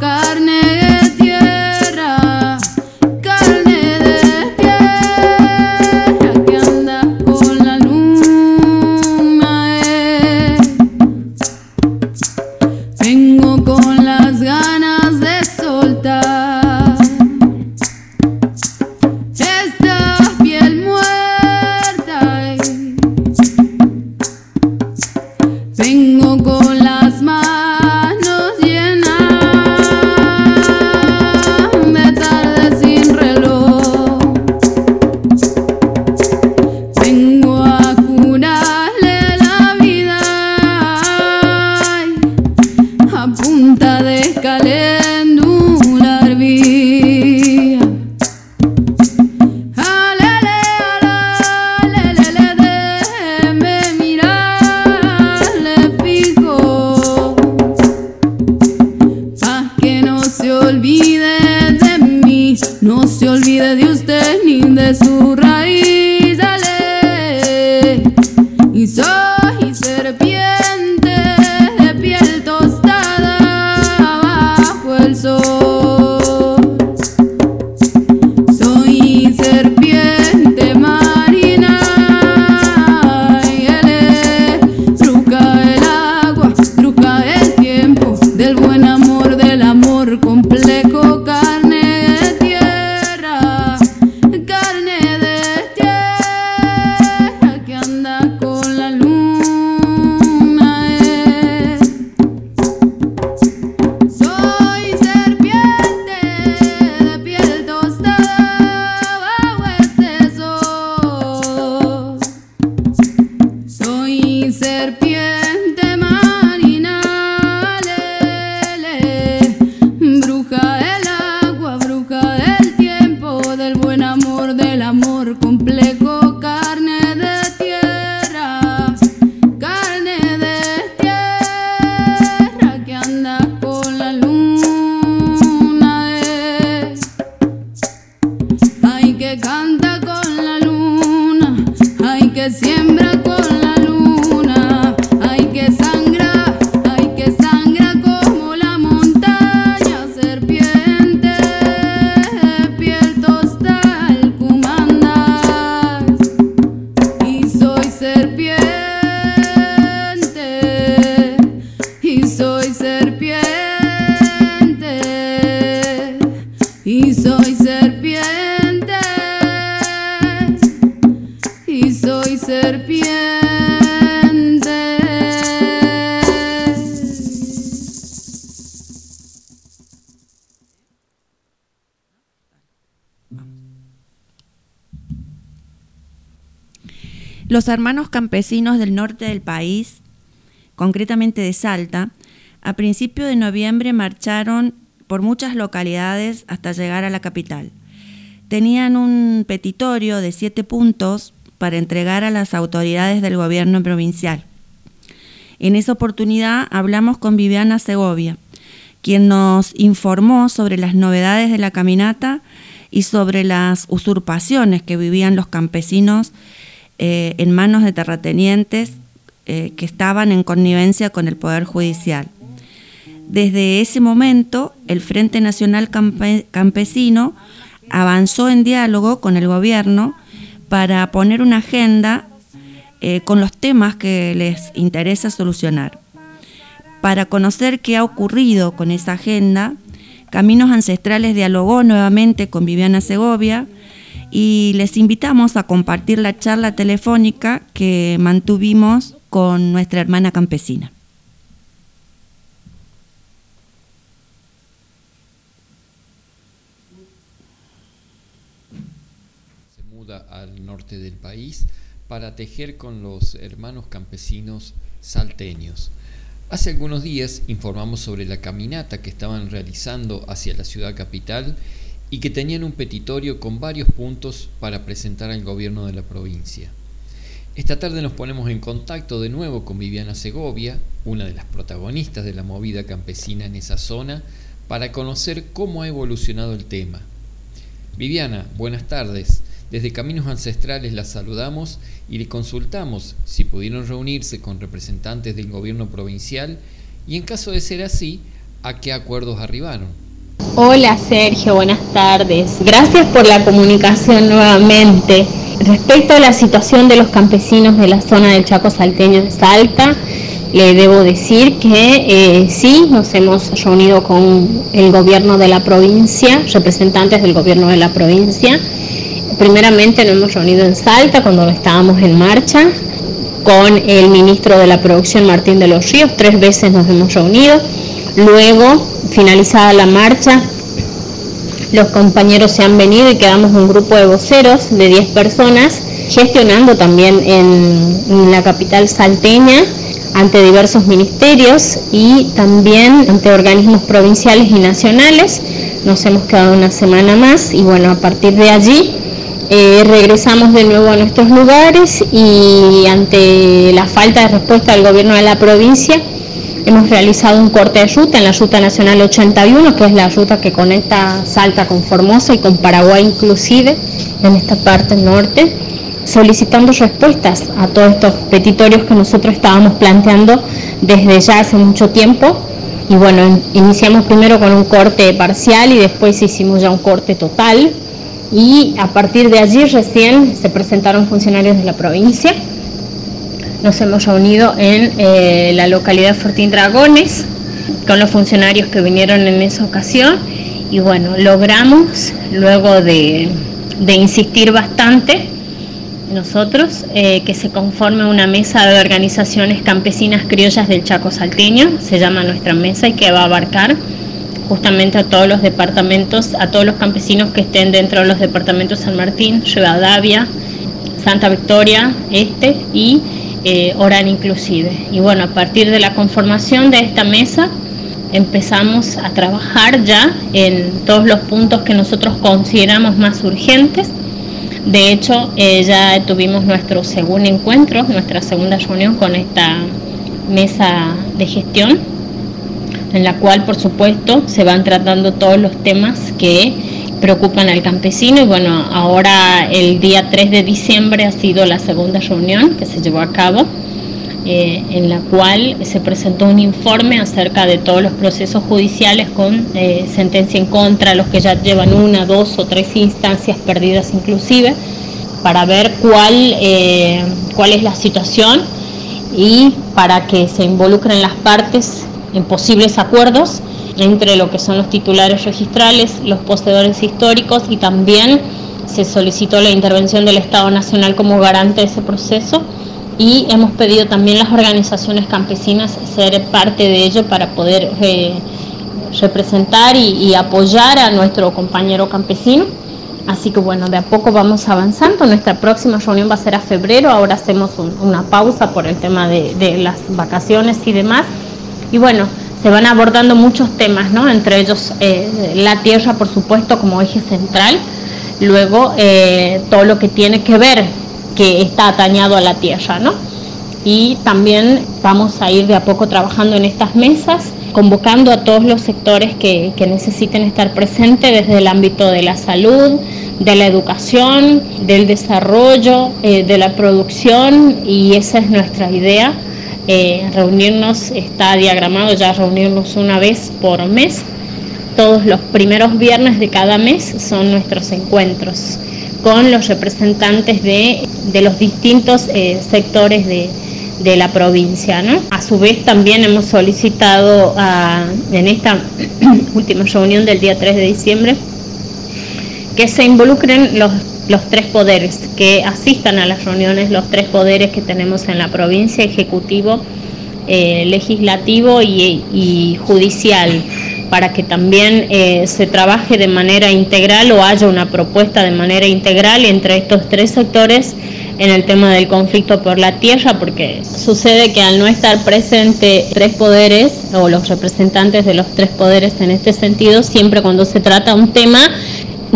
del amor complejo, Los hermanos campesinos del norte del país, concretamente de Salta, a principios de noviembre marcharon por muchas localidades hasta llegar a la capital. Tenían un petitorio de siete puntos para entregar a las autoridades del gobierno provincial. En esa oportunidad hablamos con Viviana Segovia, quien nos informó sobre las novedades de la caminata y sobre las usurpaciones que vivían los campesinos eh, en manos de terratenientes eh, que estaban en connivencia con el Poder Judicial. Desde ese momento, el Frente Nacional Campesino avanzó en diálogo con el gobierno para poner una agenda eh, con los temas que les interesa solucionar. Para conocer qué ha ocurrido con esa agenda, Caminos Ancestrales dialogó nuevamente con Viviana Segovia y les invitamos a compartir la charla telefónica que mantuvimos con nuestra hermana campesina. al norte del país para tejer con los hermanos campesinos salteños. Hace algunos días informamos sobre la caminata que estaban realizando hacia la ciudad capital y que tenían un petitorio con varios puntos para presentar al gobierno de la provincia. Esta tarde nos ponemos en contacto de nuevo con Viviana Segovia, una de las protagonistas de la movida campesina en esa zona, para conocer cómo ha evolucionado el tema. Viviana, buenas tardes. Desde Caminos Ancestrales la saludamos y le consultamos si pudieron reunirse con representantes del gobierno provincial y en caso de ser así, a qué acuerdos arribaron. Hola Sergio, buenas tardes. Gracias por la comunicación nuevamente. Respecto a la situación de los campesinos de la zona del Chaco Salteño de Salta, le debo decir que eh, sí, nos hemos reunido con el gobierno de la provincia, representantes del gobierno de la provincia, primeramente nos hemos reunido en Salta cuando estábamos en marcha con el ministro de la producción Martín de los Ríos, tres veces nos hemos reunido. Luego, finalizada la marcha, los compañeros se han venido y quedamos un grupo de voceros de 10 personas gestionando también en, la capital salteña ante diversos ministerios y también ante organismos provinciales y nacionales. Nos hemos quedado una semana más y bueno, a partir de allí eh, regresamos de nuevo a nuestros lugares y ante la falta de respuesta del gobierno de la provincia hemos realizado un corte de ruta en la Ruta Nacional 81, que es la ruta que conecta Salta con Formosa y con Paraguay inclusive, en esta parte norte, solicitando respuestas a todos estos petitorios que nosotros estábamos planteando desde ya hace mucho tiempo. Y bueno, iniciamos primero con un corte parcial y después hicimos ya un corte total y a partir de allí recién se presentaron funcionarios de la provincia. Nos hemos reunido en eh, la localidad Fortín Dragones con los funcionarios que vinieron en esa ocasión y bueno, logramos luego de, insistir bastante nosotros eh, que se conforme una mesa de organizaciones campesinas criollas del Chaco Salteño, se llama nuestra mesa y que va a abarcar justamente a todos los departamentos, a todos los campesinos que estén dentro de los departamentos San Martín, Rivadavia, Santa Victoria, Este y eh, Orán inclusive. Y bueno, a partir de la conformación de esta mesa empezamos a trabajar ya en todos los puntos que nosotros consideramos más urgentes. De hecho, eh, ya tuvimos nuestro segundo encuentro, nuestra segunda reunión con esta mesa de gestión en la cual por supuesto se van tratando todos los temas que preocupan al campesino. Y bueno, ahora el día 3 de diciembre ha sido la segunda reunión que se llevó a cabo eh, en la cual se presentó un informe acerca de todos los procesos judiciales con eh, sentencia en contra, los que ya llevan una, dos o tres instancias perdidas inclusive, para ver cuál, eh, cuál es la situación y para que se involucren las partes en posibles acuerdos entre lo que son los titulares registrales, los poseedores históricos y también se solicitó la intervención del Estado Nacional como garante de ese proceso y hemos pedido también las organizaciones campesinas ser parte de ello para poder eh, representar y, apoyar a nuestro compañero campesino. Así que bueno, de a poco vamos avanzando. Nuestra próxima reunión va a ser a febrero. Ahora hacemos una pausa por el tema de, de las vacaciones y demás y bueno, se van abordando muchos temas, ¿no? Entre ellos eh, la tierra, por supuesto, como eje central. Luego, eh, todo lo que tiene que ver, que está atañado a la tierra, ¿no? y también vamos a ir de a poco trabajando en estas mesas, convocando a todos los sectores que, necesiten estar presentes desde el ámbito de la salud, de la educación, del desarrollo, eh, de la producción y esa es nuestra idea. Eh, reunirnos, está diagramado ya reunirnos una vez por mes. Todos los primeros viernes de cada mes son nuestros encuentros con los representantes de, los distintos eh, sectores de, de la provincia. ¿no? A su vez también hemos solicitado en esta última reunión del día 3 de diciembre que se involucren los, los tres poderes, que asistan a las reuniones los tres poderes que tenemos en la provincia, ejecutivo, eh, legislativo y, judicial, para que también eh, se trabaje de manera integral o haya una propuesta de manera integral entre estos tres sectores en el tema del conflicto por la tierra, porque sucede que al no estar presente tres poderes o los representantes de los tres poderes en este sentido, siempre cuando se trata un tema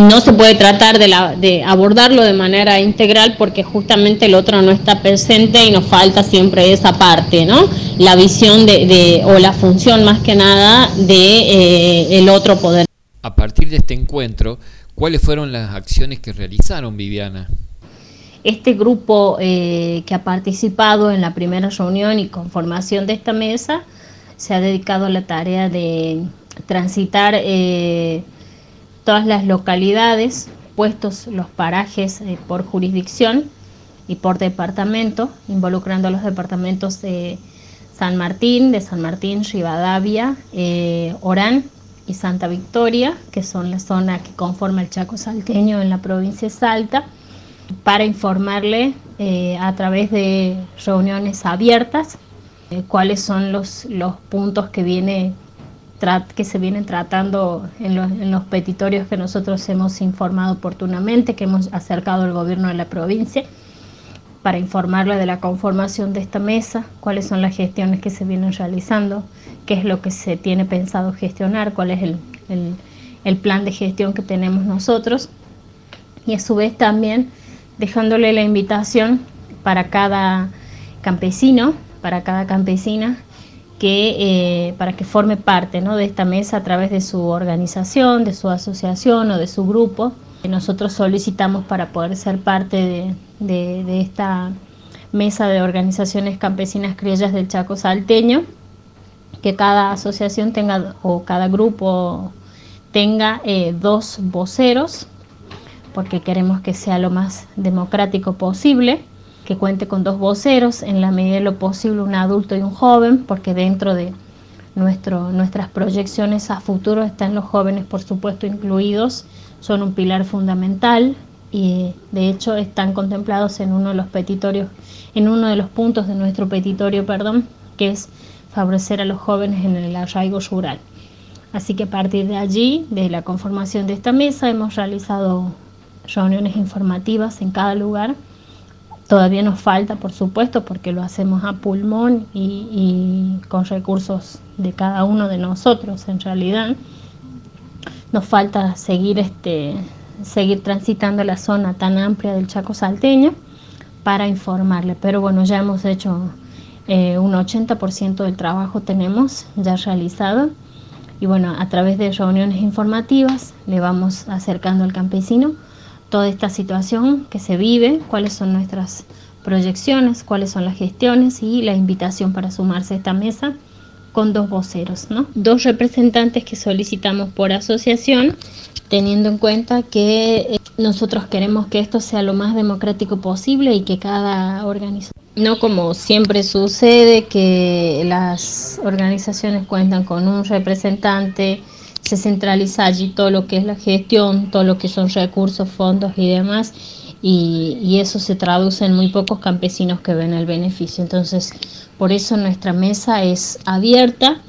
no se puede tratar de, la, de abordarlo de manera integral porque justamente el otro no está presente y nos falta siempre esa parte, ¿no? La visión de, o la función más que nada de eh, el otro poder. A partir de este encuentro, ¿cuáles fueron las acciones que realizaron, Viviana? Este grupo eh, que ha participado en la primera reunión y conformación de esta mesa se ha dedicado a la tarea de transitar eh, todas las localidades, puestos los parajes eh, por jurisdicción y por departamento, involucrando a los departamentos de San Martín, de San Martín, Rivadavia, Orán y Santa Victoria, que son la zona que conforma el Chaco Salteño en la provincia de Salta para informarle eh, a través de reuniones abiertas eh, cuáles son los, los puntos que, viene, que se vienen tratando en los, en los petitorios que nosotros hemos informado oportunamente, que hemos acercado al gobierno de la provincia para informarle de la conformación de esta mesa, cuáles son las gestiones que se vienen realizando, qué es lo que se tiene pensado gestionar, cuál es el, el, el plan de gestión que tenemos nosotros. Y a su vez también dejándole la invitación para cada campesino, para cada campesina, que, eh, para que forme parte de esta mesa a través de su organización, de su asociación o de su grupo. Nosotros solicitamos para poder ser parte de, de esta mesa de organizaciones campesinas criollas del Chaco Salteño, que cada asociación tenga o cada grupo tenga eh, dos voceros porque queremos que sea lo más democrático posible, que cuente con dos voceros, en la medida de lo posible un adulto y un joven, porque dentro de nuestro, nuestras proyecciones a futuro están los jóvenes, por supuesto, incluidos, son un pilar fundamental y de hecho están contemplados en uno de los petitorios, en uno de los puntos de nuestro petitorio, perdón, que es favorecer a los jóvenes en el arraigo rural. Así que a partir de allí, de la conformación de esta mesa, hemos realizado reuniones informativas en cada lugar. Todavía nos falta, por supuesto, porque lo hacemos a pulmón y, con recursos de cada uno de nosotros en realidad. Nos falta seguir, este, seguir transitando la zona tan amplia del Chaco salteño para informarle. Pero bueno, ya hemos hecho eh, un 80% del trabajo tenemos ya realizado. Y bueno, a través de reuniones informativas le vamos acercando al campesino toda esta situación que se vive, cuáles son nuestras proyecciones, cuáles son las gestiones y la invitación para sumarse a esta mesa con dos voceros, ¿no? Dos representantes que solicitamos por asociación, teniendo en cuenta que eh, nosotros queremos que esto sea lo más democrático posible y que cada organización, no como siempre sucede, que las organizaciones cuentan con un representante, se centraliza allí todo lo que es la gestión, todo lo que son recursos, fondos y demás, y, eso se traduce en muy pocos campesinos que ven el beneficio. Entonces, por eso nuestra mesa es abierta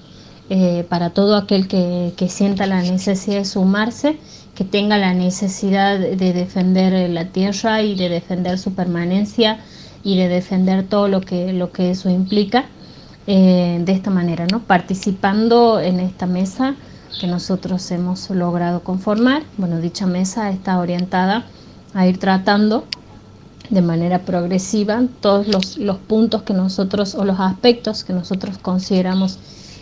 eh, para todo aquel que, sienta la necesidad de sumarse, que tenga la necesidad de defender la tierra y de defender su permanencia y de defender todo lo que, lo que eso implica. Eh, de esta manera, ¿no? participando en esta mesa que nosotros hemos logrado conformar. Bueno, dicha mesa está orientada a ir tratando de manera progresiva todos los, puntos que nosotros o los aspectos que nosotros consideramos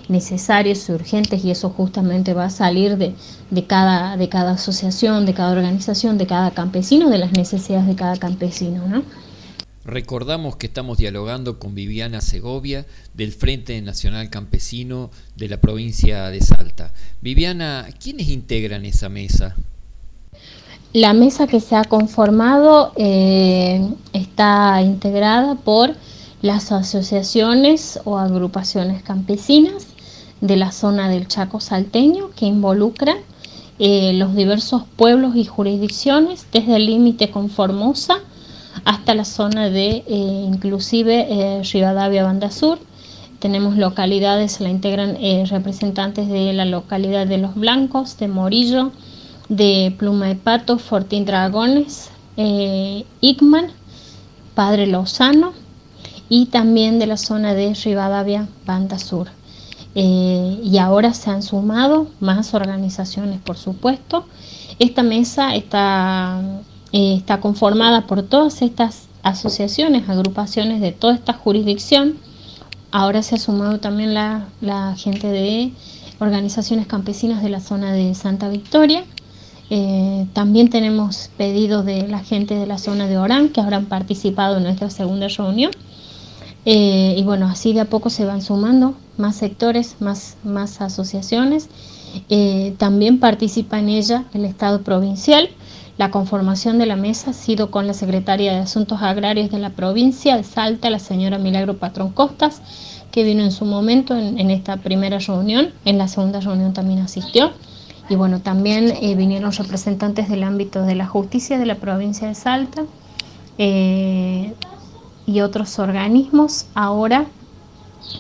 necesarios y urgentes y eso justamente va a salir de, de, cada, de cada asociación, de cada organización, de cada campesino, de las necesidades de cada campesino. ¿no? Recordamos que estamos dialogando con Viviana Segovia del Frente Nacional Campesino de la provincia de Salta. Viviana, ¿quiénes integran esa mesa? La mesa que se ha conformado eh, está integrada por las asociaciones o agrupaciones campesinas de la zona del Chaco salteño que involucran eh, los diversos pueblos y jurisdicciones desde el límite con Formosa hasta la zona de eh, inclusive eh, Rivadavia Banda Sur. Tenemos localidades, la integran representantes de la localidad de Los Blancos, de Morillo, de Pluma de Pato, Fortín Dragones, Igman, Padre Lozano y también de la zona de Rivadavia Banda Sur. Eh, y ahora se han sumado más organizaciones, por supuesto. Esta mesa está, eh, está conformada por todas estas asociaciones, agrupaciones de toda esta jurisdicción. Ahora se ha sumado también la, gente de organizaciones campesinas de la zona de Santa Victoria. Eh, también tenemos pedidos de la gente de la zona de Orán que habrán participado en nuestra segunda reunión. y bueno, así de a poco se van sumando más sectores, más, más asociaciones. Eh, también participa en ella el Estado provincial. La conformación de la mesa ha sido con la Secretaria de Asuntos Agrarios de la provincia de Salta, la señora Milagro Patrón Costas, que vino en su momento en, esta primera reunión. En la segunda reunión también asistió. Y bueno, también eh, vinieron representantes del ámbito de la justicia de la provincia de Salta eh, y otros organismos. Ahora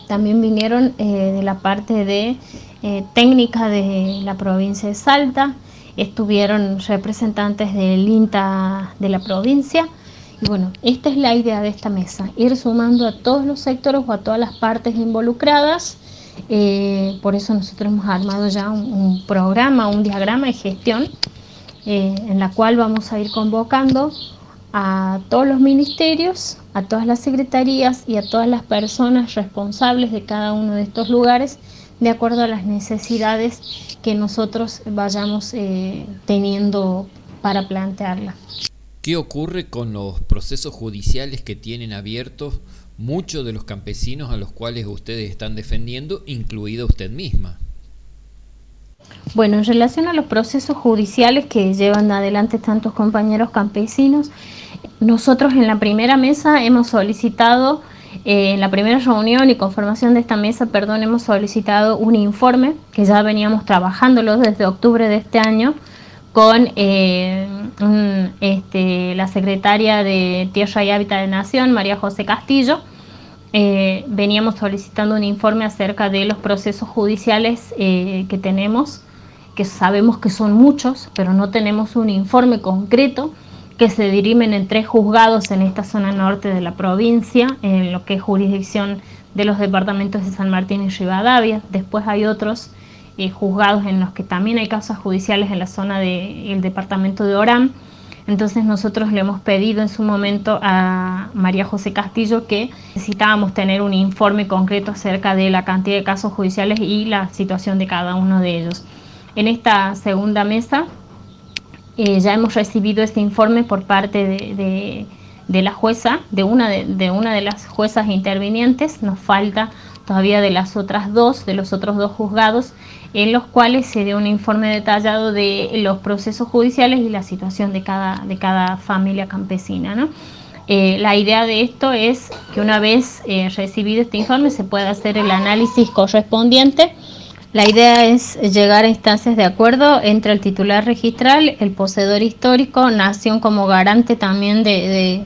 también vinieron eh, de la parte de eh, técnica de la provincia de Salta, estuvieron representantes del INTA de la provincia. Y bueno, esta es la idea de esta mesa, ir sumando a todos los sectores o a todas las partes involucradas. Eh, por eso nosotros hemos armado ya un programa, un diagrama de gestión en la cual vamos a ir convocando a todos los ministerios, a todas las secretarías y a todas las personas responsables de cada uno de estos lugares de acuerdo a las necesidades que nosotros vayamos eh, teniendo para plantearla. ¿Qué ocurre con los procesos judiciales que tienen abiertos muchos de los campesinos a los cuales ustedes están defendiendo, incluida usted misma? Bueno, en relación a los procesos judiciales que llevan adelante tantos compañeros campesinos, nosotros en la primera mesa hemos solicitado, eh, en la primera reunión y conformación de esta mesa, perdón, hemos solicitado un informe que ya veníamos trabajándolo desde octubre de este año con eh, este, la secretaria de Tierra y Hábitat de Nación, María José Castillo. Eh, veníamos solicitando un informe acerca de los procesos judiciales que tenemos, que sabemos que son muchos, pero no tenemos un informe concreto que se dirimen en tres juzgados en esta zona norte de la provincia, en lo que es jurisdicción de los departamentos de San Martín y Rivadavia. Después hay otros eh, juzgados en los que también hay causas judiciales en la zona del departamento de Orán. Entonces nosotros le hemos pedido en su momento a María José Castillo que necesitábamos tener un informe concreto acerca de la cantidad de casos judiciales y la situación de cada uno de ellos. En esta segunda mesa eh, ya hemos recibido este informe por parte de, la jueza, de una de, una de las juezas intervinientes. Nos falta todavía de las otras dos, de los otros dos juzgados, en los cuales se dio un informe detallado de los procesos judiciales y la situación de cada, de cada familia campesina. Eh, la idea de esto es que una vez eh, recibido este informe se pueda hacer el análisis correspondiente la idea es llegar a instancias de acuerdo entre el titular registral, el poseedor histórico, nación como garante también de,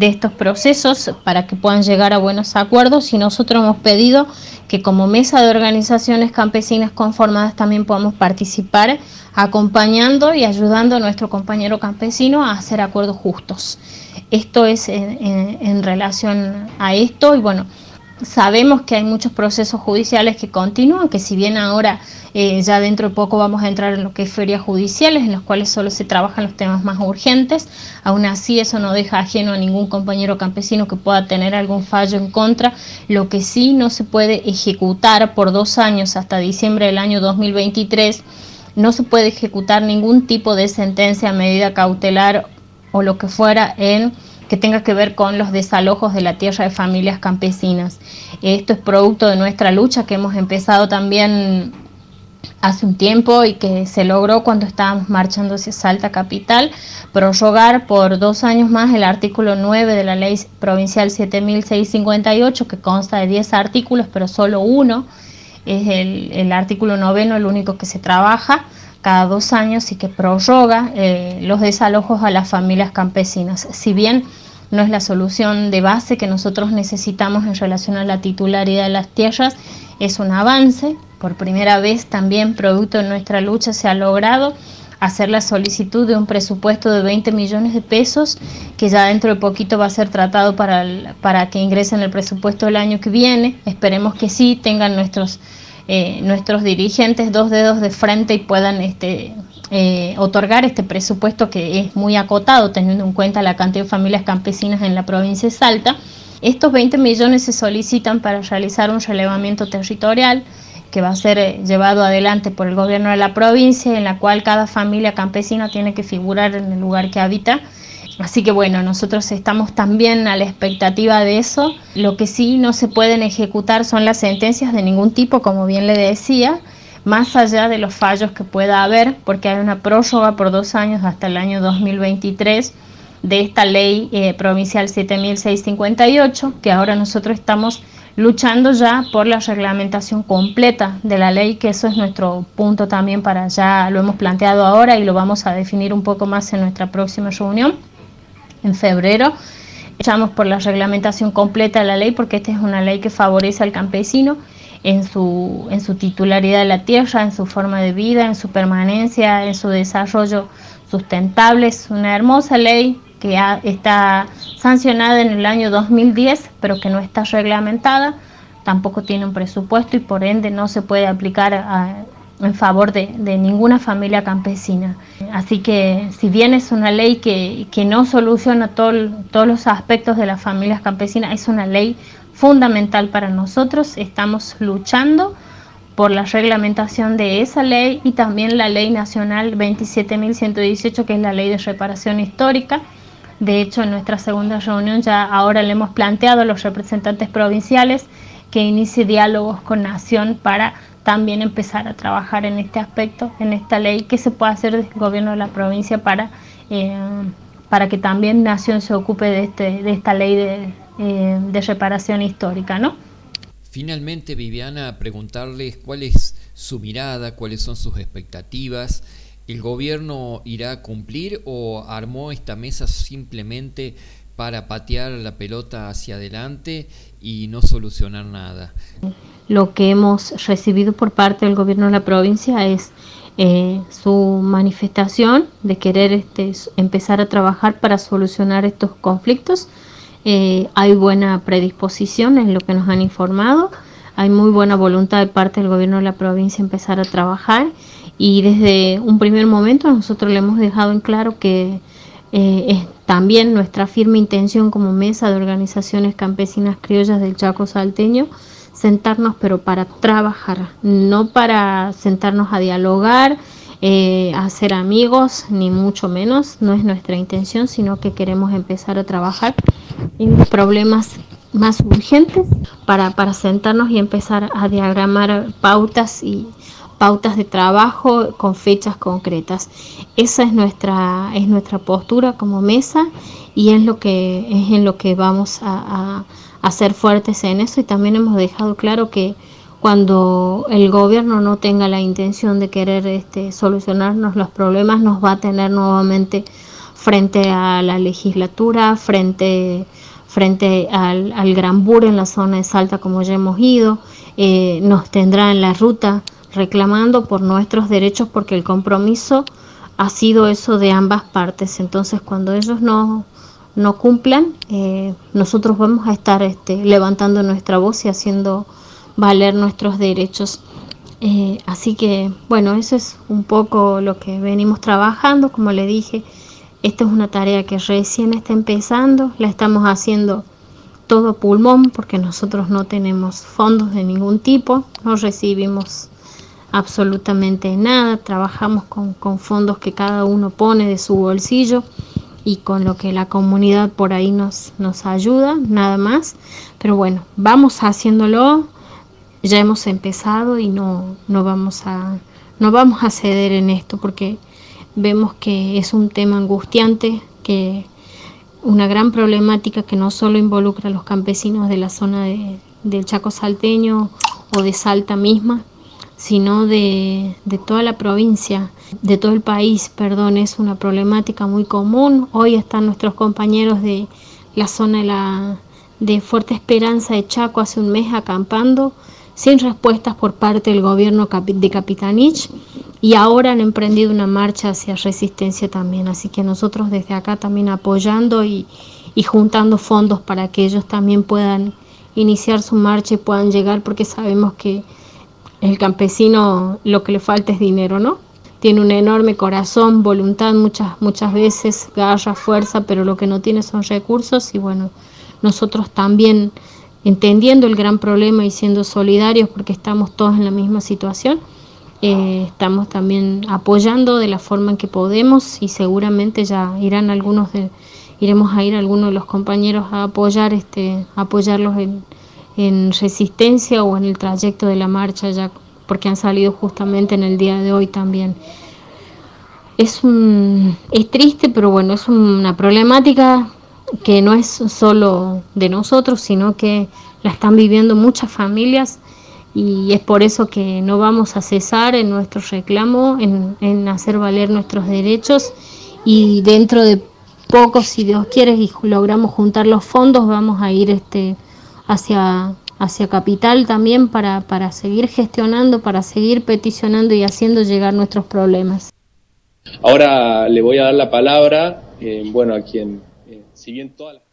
estos procesos para que puedan llegar a buenos acuerdos y nosotros hemos pedido que como mesa de organizaciones campesinas conformadas también podamos participar acompañando y ayudando a nuestro compañero campesino a hacer acuerdos justos. Esto es en relación a esto y bueno, Sabemos que hay muchos procesos judiciales que continúan, que si bien ahora eh, ya dentro de poco vamos a entrar en lo que es ferias judiciales, en las cuales solo se trabajan los temas más urgentes, aún así eso no deja ajeno a ningún compañero campesino que pueda tener algún fallo en contra. Lo que sí no se puede ejecutar por dos años hasta diciembre del año 2023, no se puede ejecutar ningún tipo de sentencia, medida cautelar o lo que fuera en que tenga que ver con los desalojos de la tierra de familias campesinas. Esto es producto de nuestra lucha que hemos empezado también hace un tiempo y que se logró cuando estábamos marchando hacia Salta Capital, prorrogar por dos años más el artículo 9 de la ley provincial 7658, que consta de 10 artículos, pero solo uno es el, artículo noveno, el único que se trabaja cada dos años y que prorroga eh, los desalojos a las familias campesinas. Si bien no es la solución de base que nosotros necesitamos en relación a la titularidad de las tierras, es un avance. Por primera vez también, producto de nuestra lucha, se ha logrado hacer la solicitud de un presupuesto de 20 millones de pesos, que ya dentro de poquito va a ser tratado para, para que ingresen el presupuesto del año que viene. Esperemos que sí tengan nuestros eh, nuestros dirigentes dos dedos de frente y puedan este, eh, otorgar este presupuesto que es muy acotado teniendo en cuenta la cantidad de familias campesinas en la provincia de Salta. Estos 20 millones se solicitan para realizar un relevamiento territorial que va a ser eh, llevado adelante por el gobierno de la provincia, en la cual cada familia campesina tiene que figurar en el lugar que habita Así que bueno, nosotros estamos también a la expectativa de eso. Lo que sí no se pueden ejecutar son las sentencias de ningún tipo, como bien le decía, más allá de los fallos que pueda haber, porque hay una prórroga por dos años hasta el año 2023 de esta ley eh, provincial 7658, que ahora nosotros estamos luchando ya por la reglamentación completa de la ley, que eso es nuestro punto también para ya, lo hemos planteado ahora y lo vamos a definir un poco más en nuestra próxima reunión en febrero. Echamos por la reglamentación completa de la ley porque esta es una ley que favorece al campesino en su, en su titularidad de la tierra, en su forma de vida, en su permanencia, en su desarrollo sustentable. Es una hermosa ley que está sancionada en el año 2010, pero que no está reglamentada, tampoco tiene un presupuesto y por ende no se puede aplicar a, en favor de, ninguna familia campesina. Así que si bien es una ley que, no soluciona todos los aspectos de las familias campesinas, es una ley fundamental para nosotros. Estamos luchando por la reglamentación de esa ley y también la ley nacional 27.118, que es la ley de reparación histórica. De hecho, en nuestra segunda reunión ya ahora le hemos planteado a los representantes provinciales que inicie diálogos con Nación para también empezar a trabajar en este aspecto, en esta ley que se puede hacer desde el gobierno de la provincia para, eh, para que también Nación se ocupe de, este, de esta ley de, eh, de reparación histórica, ¿no? Finalmente, Viviana, preguntarles cuál es su mirada, cuáles son sus expectativas. ¿El gobierno irá a cumplir o armó esta mesa simplemente para patear la pelota hacia adelante y no solucionar nada? lo que hemos recibido por parte del gobierno de la provincia es eh, su manifestación de querer este, empezar a trabajar para solucionar estos conflictos. Eh, hay buena predisposición en lo que nos han informado, hay muy buena voluntad de parte del gobierno de la provincia empezar a trabajar y desde un primer momento nosotros le hemos dejado en claro que eh, es también nuestra firme intención como mesa de organizaciones campesinas criollas del Chaco salteño sentarnos, pero para trabajar, no para sentarnos a dialogar, eh, a ser amigos, ni mucho menos, no es nuestra intención, sino que queremos empezar a trabajar en problemas más urgentes para, para sentarnos y empezar a diagramar pautas y pautas de trabajo con fechas concretas. Esa es nuestra, es nuestra postura como mesa y es lo que es en lo que vamos a a ser fuertes en eso y también hemos dejado claro que cuando el gobierno no tenga la intención de querer este, solucionarnos los problemas, nos va a tener nuevamente frente a la legislatura, frente, frente al, al Gran Bur en la zona de Salta como ya hemos ido, eh, nos tendrá en la ruta reclamando por nuestros derechos porque el compromiso ha sido eso de ambas partes. Entonces cuando ellos no no cumplan, eh, nosotros vamos a estar este, levantando nuestra voz y haciendo valer nuestros derechos. Eh, así que, bueno, eso es un poco lo que venimos trabajando. Como le dije, esta es una tarea que recién está empezando, la estamos haciendo todo pulmón porque nosotros no tenemos fondos de ningún tipo, no recibimos absolutamente nada, trabajamos con, con fondos que cada uno pone de su bolsillo y con lo que la comunidad por ahí nos, nos ayuda, nada más. Pero bueno, vamos haciéndolo, ya hemos empezado y no, no, vamos a, no vamos a ceder en esto porque vemos que es un tema angustiante, que una gran problemática que no solo involucra a los campesinos de la zona de, del Chaco salteño o de Salta misma, sino de, de, toda la provincia, de todo el país, perdón, es una problemática muy común. Hoy están nuestros compañeros de la zona de, la, de Fuerte Esperanza de Chaco hace un mes acampando sin respuestas por parte del gobierno de Capitanich y ahora han emprendido una marcha hacia resistencia también. Así que nosotros desde acá también apoyando y, y juntando fondos para que ellos también puedan iniciar su marcha y puedan llegar porque sabemos que el campesino lo que le falta es dinero, ¿no? Tiene un enorme corazón, voluntad muchas, muchas veces, garra, fuerza, pero lo que no tiene son recursos y bueno, nosotros también entendiendo el gran problema y siendo solidarios porque estamos todos en la misma situación, eh, estamos también apoyando de la forma en que podemos y seguramente ya irán algunos de, iremos a ir algunos de los compañeros a apoyar este, apoyarlos en en resistencia o en el trayecto de la marcha, ya porque han salido justamente en el día de hoy también. Es, un, es triste, pero bueno, es una problemática que no es solo de nosotros, sino que la están viviendo muchas familias y es por eso que no vamos a cesar en nuestro reclamo, en, en hacer valer nuestros derechos y dentro de poco, si Dios quiere, y logramos juntar los fondos, vamos a ir este, hacia, hacia Capital también para, para seguir gestionando, para seguir peticionando y haciendo llegar nuestros problemas. Ahora le voy a dar la palabra, eh, bueno, a quien, eh, si bien todas las...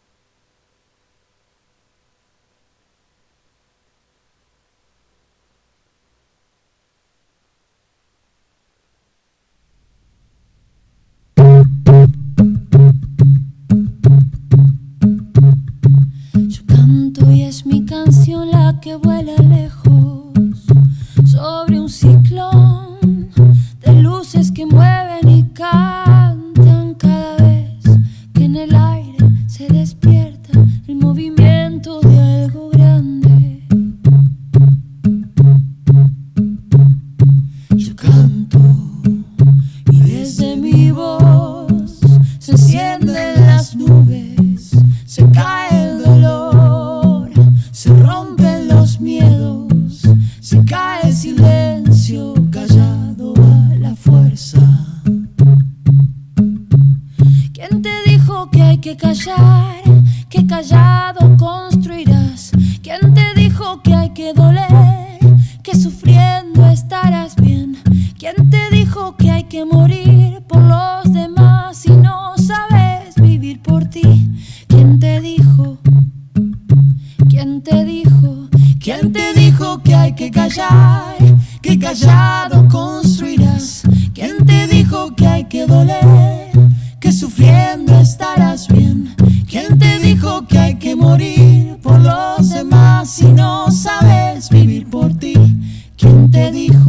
canción la que vuela lejos que callar? Que callado construirás. ¿Quién te dijo que hay que doler? Que sufriendo estarás bien. ¿Quién te dijo que hay que morir por los demás si no sabes vivir por ti? ¿Quién te dijo? ¿Quién te dijo? ¿Quién te dijo que hay que callar? Que callado construirás. ¿Quién te dijo que hay que doler? Te dijo?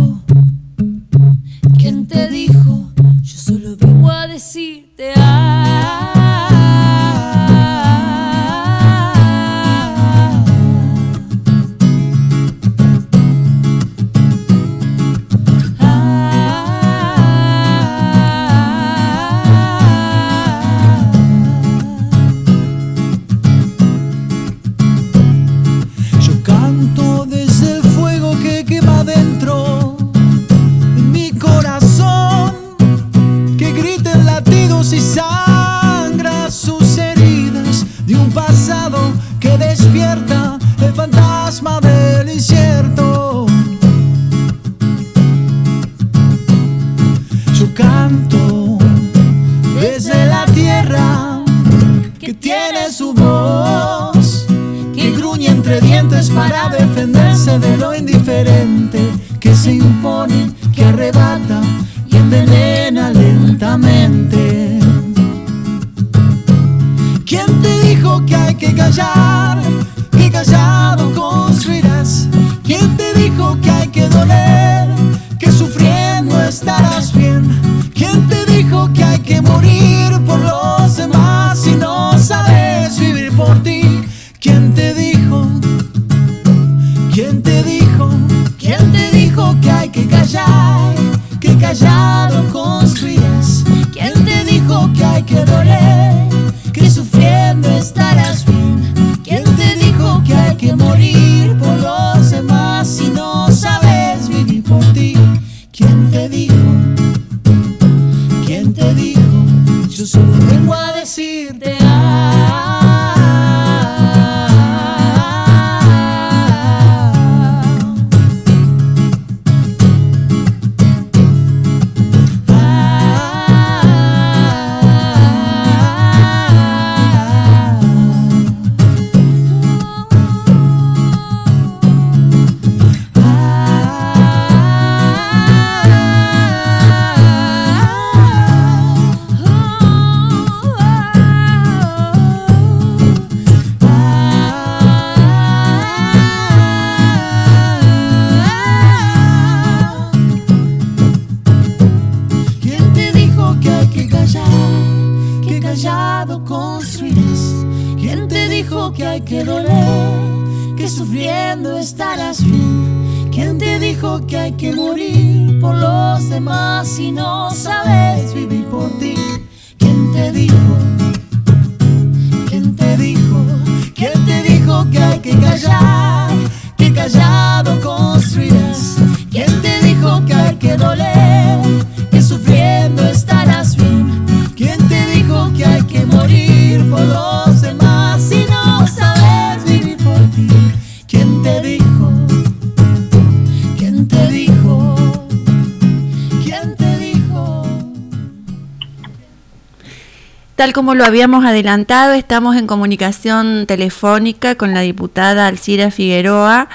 Como lo habíamos adelantado, estamos en comunicación telefónica con la diputada Alcira Figueroa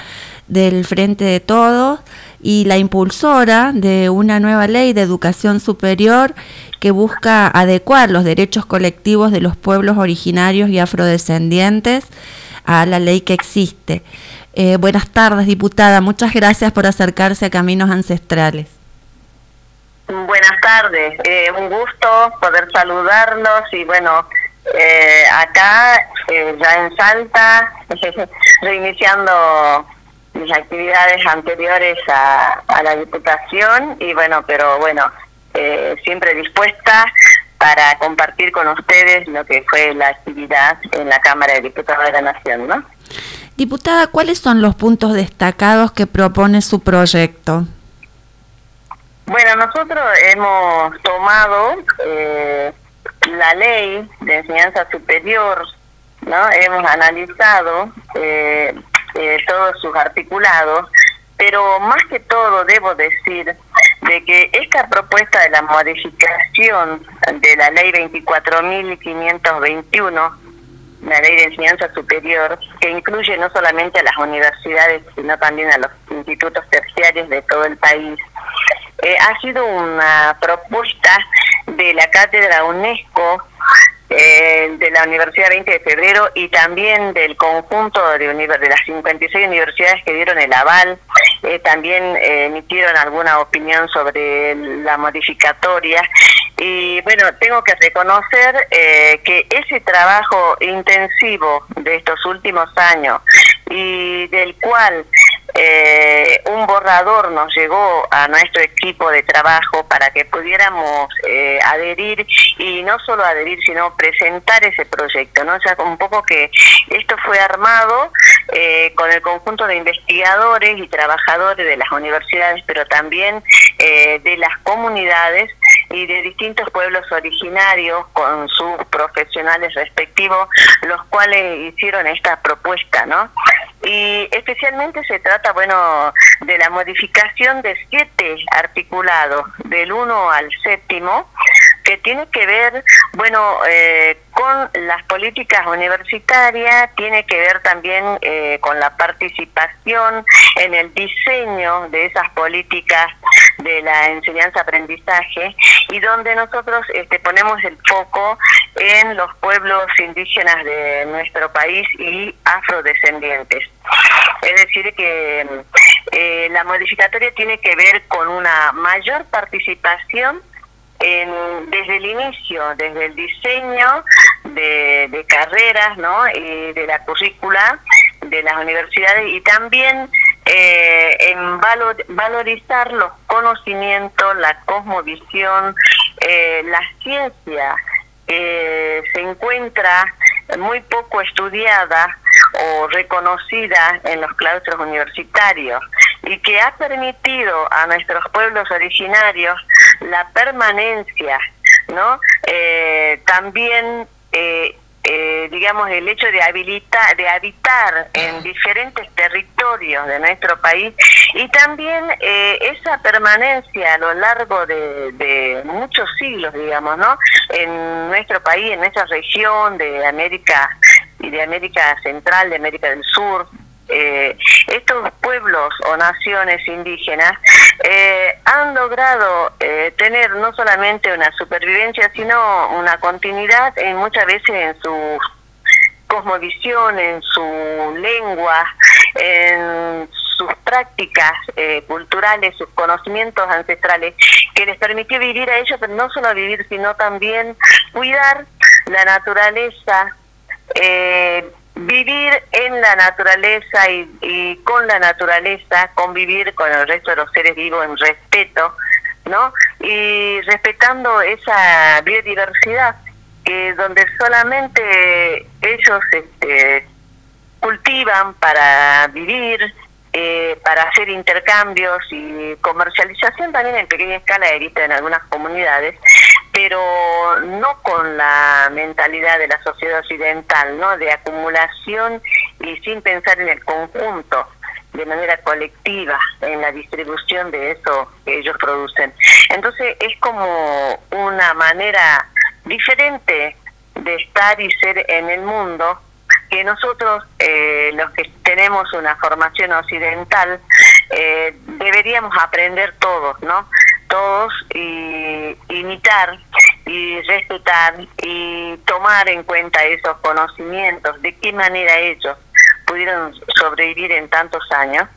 del Frente de Todos y la impulsora de una nueva ley de educación superior que busca adecuar los derechos colectivos de los pueblos originarios y afrodescendientes a la ley que existe. Eh, buenas tardes, diputada. Muchas gracias por acercarse a Caminos Ancestrales. Buenas tardes, eh, un gusto poder saludarlos y bueno, eh, acá eh, ya en Salta, reiniciando mis actividades anteriores a, a la Diputación y bueno, pero bueno, eh, siempre dispuesta para compartir con ustedes lo que fue la actividad en la Cámara de Diputados de la Nación, ¿no? Diputada, ¿cuáles son los puntos destacados que propone su proyecto? Bueno, nosotros hemos tomado eh, la ley de enseñanza superior, ¿no? Hemos analizado eh, eh, todos sus articulados, pero más que todo debo decir de que esta propuesta de la modificación de la ley 24.521, la ley de enseñanza superior, que incluye no solamente a las universidades, sino también a los institutos terciarios de todo el país, eh, ha sido una propuesta de la cátedra UNESCO eh, de la Universidad 20 de Febrero y también del conjunto de, de las 56 universidades que dieron el aval, eh, también eh, emitieron alguna opinión sobre la modificatoria. Y bueno, tengo que reconocer eh, que ese trabajo intensivo de estos últimos años y del cual eh, un borrador nos llegó a nuestro equipo de trabajo para que pudiéramos eh, adherir y no solo adherir, sino presentar ese proyecto, ¿no? O sea, un poco que esto fue armado eh, con el conjunto de investigadores y trabajadores de las universidades, pero también eh, de las comunidades y de distintos pueblos originarios con sus profesionales respectivos, los cuales hicieron esta propuesta, ¿no? Y especialmente se trata, bueno, de la modificación de siete articulados, del uno al séptimo, que tiene que ver, bueno, eh, con las políticas universitarias, tiene que ver también eh, con la participación en el diseño de esas políticas de la enseñanza-aprendizaje y donde nosotros este, ponemos el foco en los pueblos indígenas de nuestro país y afrodescendientes. Es decir, que eh, la modificatoria tiene que ver con una mayor participación en, desde el inicio, desde el diseño de, carreras ¿no? y de la currícula de las universidades y también eh, en valorizar los conocimientos, la cosmovisión, eh, la ciencia que se encuentra muy poco estudiada o reconocida en los claustros universitarios y que ha permitido a nuestros pueblos originarios la permanencia, ¿no? Eh, también eh, eh, digamos, el hecho de habilitar, de habitar en diferentes territorios de nuestro país y también eh, esa permanencia a lo largo de, muchos siglos, digamos, ¿no? En nuestro país, en nuestra región de América y de América Central, de América del Sur, eh, estos pueblos o naciones indígenas eh, han logrado eh, tener no solamente una supervivencia, sino una continuidad en muchas veces en su cosmovisión, en su lengua, en sus prácticas culturales, sus conocimientos ancestrales, que les permitió vivir a ellos, pero no solo vivir, sino también cuidar la naturaleza, eh, vivir en la naturaleza y, con la naturaleza, convivir con el resto de los seres vivos en respeto, ¿no? Y respetando esa biodiversidad, donde solamente ellos este, cultivan para vivir, eh, para hacer intercambios y comercialización también en pequeña escala he en algunas comunidades, pero no con la mentalidad de la sociedad occidental, ¿no? De acumulación y sin pensar en el conjunto, de manera colectiva, en la distribución de eso que ellos producen. Entonces es como una manera diferente de estar y ser en el mundo que nosotros, eh, los que tenemos una formación occidental, eh, deberíamos aprender todos, ¿no? Todos y imitar y respetar y tomar en cuenta esos conocimientos, de qué manera ellos pudieron sobrevivir en tantos años,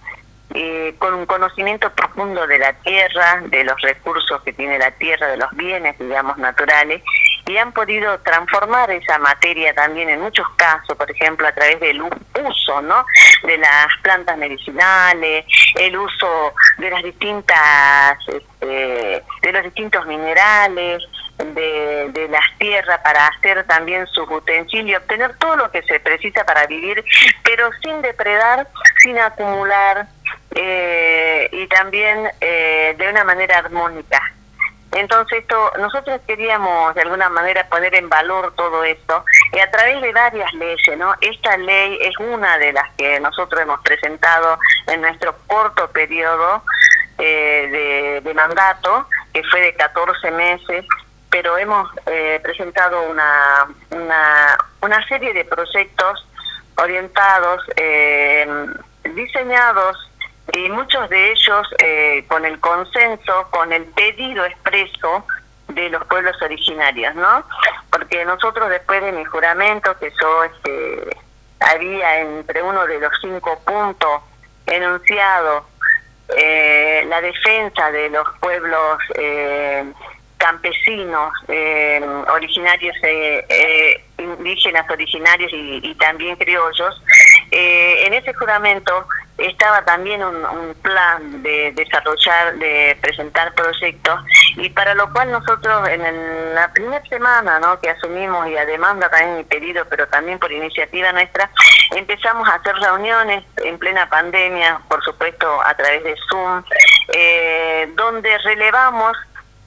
eh, con un conocimiento profundo de la tierra, de los recursos que tiene la tierra, de los bienes, digamos, naturales, y han podido transformar esa materia también en muchos casos, por ejemplo, a través del uso, ¿no? De las plantas medicinales, el uso de las distintas, este, de los distintos minerales, de, de, las tierras para hacer también sus utensilios, obtener todo lo que se precisa para vivir, pero sin depredar, sin acumular eh, y también eh, de una manera armónica. Entonces esto, nosotros queríamos de alguna manera poner en valor todo esto y a través de varias leyes, ¿no? Esta ley es una de las que nosotros hemos presentado en nuestro corto periodo eh, de, mandato, que fue de 14 meses, pero hemos eh, presentado una, una, una, serie de proyectos orientados, eh, diseñados y muchos de ellos eh, con el consenso, con el pedido expreso de los pueblos originarios, ¿no? Porque nosotros después de mi juramento, que yo este, había entre uno de los cinco puntos enunciado la defensa de los pueblos eh, campesinos eh, originarios, eh, eh, indígenas originarios y, también criollos, en ese juramento estaba también un, plan de desarrollar, de presentar proyectos y para lo cual nosotros en la primera semana ¿no? que asumimos y a demanda también mi pedido, pero también por iniciativa nuestra, empezamos a hacer reuniones en plena pandemia, por supuesto a través de Zoom, donde relevamos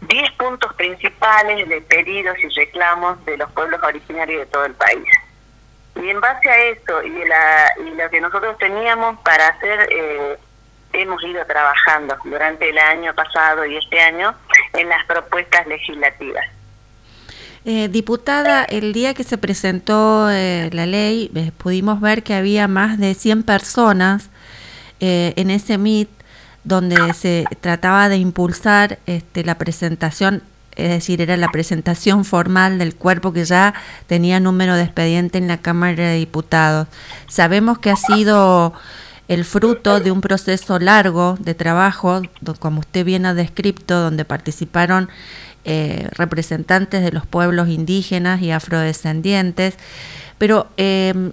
10 puntos principales de pedidos y reclamos de los pueblos originarios de todo el país. Y en base a esto y, la, y lo que nosotros teníamos para hacer, eh, hemos ido trabajando durante el año pasado y este año en las propuestas legislativas. Eh, diputada, el día que se presentó eh, la ley, eh, pudimos ver que había más de 100 personas en ese MIT donde se trataba de impulsar este, la presentación, es decir, era la presentación formal del cuerpo que ya tenía número de expediente en la Cámara de Diputados. Sabemos que ha sido el fruto de un proceso largo de trabajo, como usted bien ha descrito, donde participaron eh, representantes de los pueblos indígenas y afrodescendientes, pero em,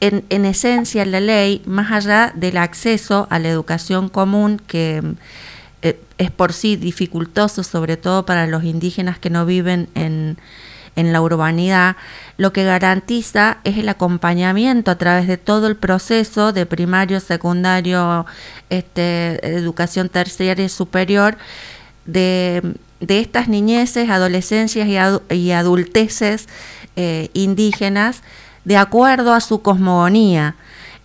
en, esencia la ley, más allá del acceso a la educación común, que eh, es por sí dificultoso, sobre todo para los indígenas que no viven en, en la urbanidad, lo que garantiza es el acompañamiento a través de todo el proceso de primario, secundario, este, educación terciaria y superior, de de estas niñeces, adolescencias y, adulteces eh, indígenas de acuerdo a su cosmogonía,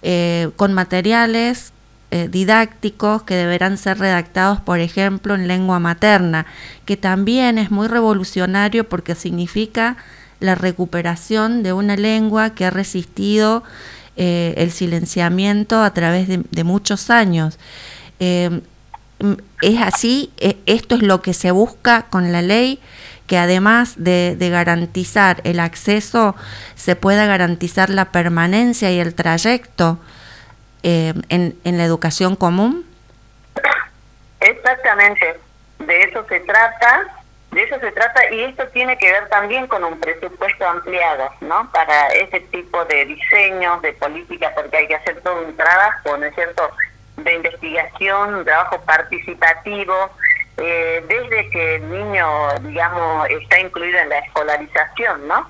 eh, con materiales eh, didácticos que deberán ser redactados, por ejemplo, en lengua materna, que también es muy revolucionario porque significa la recuperación de una lengua que ha resistido el silenciamiento a través de, muchos años. Mm, es así, e, esto es lo que se busca con la ley, que además de, garantizar el acceso, se pueda garantizar la permanencia y el trayecto eh, en, en la educación común. Exactamente, de eso se trata, de eso se trata y esto tiene que ver también con un presupuesto ampliado, ¿no? Para ese tipo de diseños, de política, porque hay que hacer todo un trabajo, ¿no es cierto? de investigación, un trabajo participativo, eh, desde que el niño, digamos, está incluido en la escolarización, ¿no?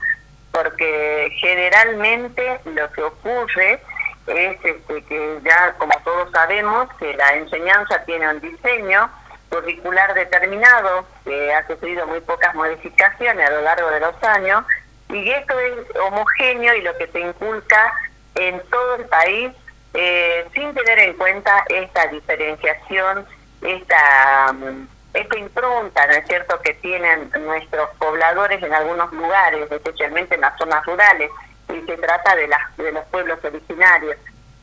Porque generalmente lo que ocurre es este, que ya, como todos sabemos, que la enseñanza tiene un diseño curricular determinado, que ha sufrido muy pocas modificaciones a lo largo de los años, y esto es homogéneo y lo que se inculca en todo el país eh, sin tener en cuenta esta diferenciación, esta, mm, esta impronta, ¿no es cierto?, que tienen nuestros pobladores en algunos lugares, especialmente en las zonas rurales, y se trata de, las, de los pueblos originarios.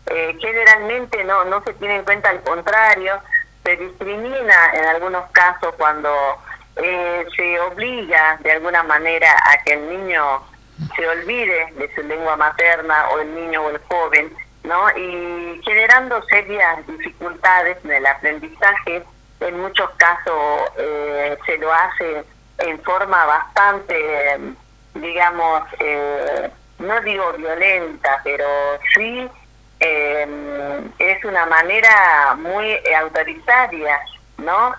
Eh, generalmente no, no se tiene en cuenta al contrario, se discrimina en algunos casos cuando eh, se obliga de alguna manera a que el niño se olvide de su lengua materna o el niño o el joven ¿no? Y generando serias dificultades en el aprendizaje, en muchos casos eh, se lo hace en forma bastante, digamos, eh, no digo violenta, pero sí eh, es una manera muy autoritaria, ¿no?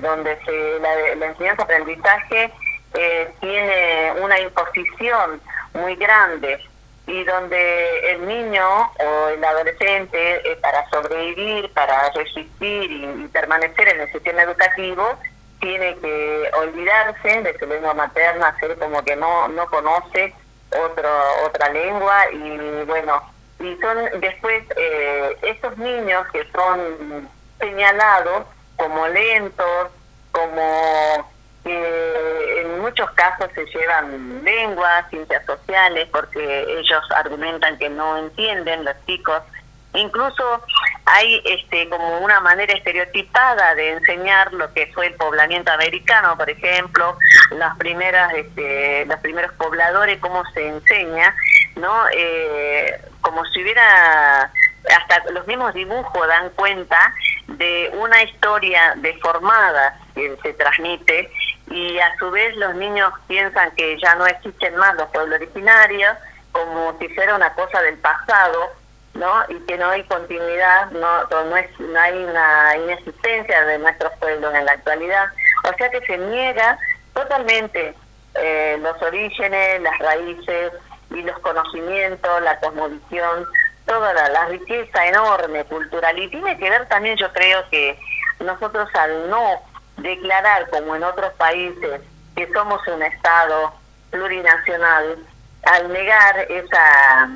donde se, la, enseñanza-aprendizaje tiene una imposición muy grande y donde el niño o el adolescente eh, para sobrevivir, para resistir y, permanecer en el sistema educativo, tiene que olvidarse de su lengua materna, hacer como que no, no conoce otro, otra lengua y bueno, y son después eh, estos niños que son señalados como lentos, como que en muchos casos se llevan lenguas, ciencias sociales, porque ellos argumentan que no entienden los chicos. Incluso hay este como una manera estereotipada de enseñar lo que fue el poblamiento americano, por ejemplo, las primeras, este, los primeros pobladores, cómo se enseña, ¿no? Eh, como si hubiera, hasta los mismos dibujos dan cuenta de una historia deformada que se transmite y a su vez los niños piensan que ya no existen más los pueblos originarios, como si fuera una cosa del pasado, ¿no? Y que no hay continuidad, no, no, es, no hay una inexistencia de nuestros pueblos en la actualidad. O sea que se niega totalmente eh, los orígenes, las raíces y los conocimientos, la cosmovisión, toda la, la riqueza enorme cultural. Y tiene que ver también, yo creo que nosotros al no declarar, como en otros países, que somos un Estado plurinacional, al negar esa,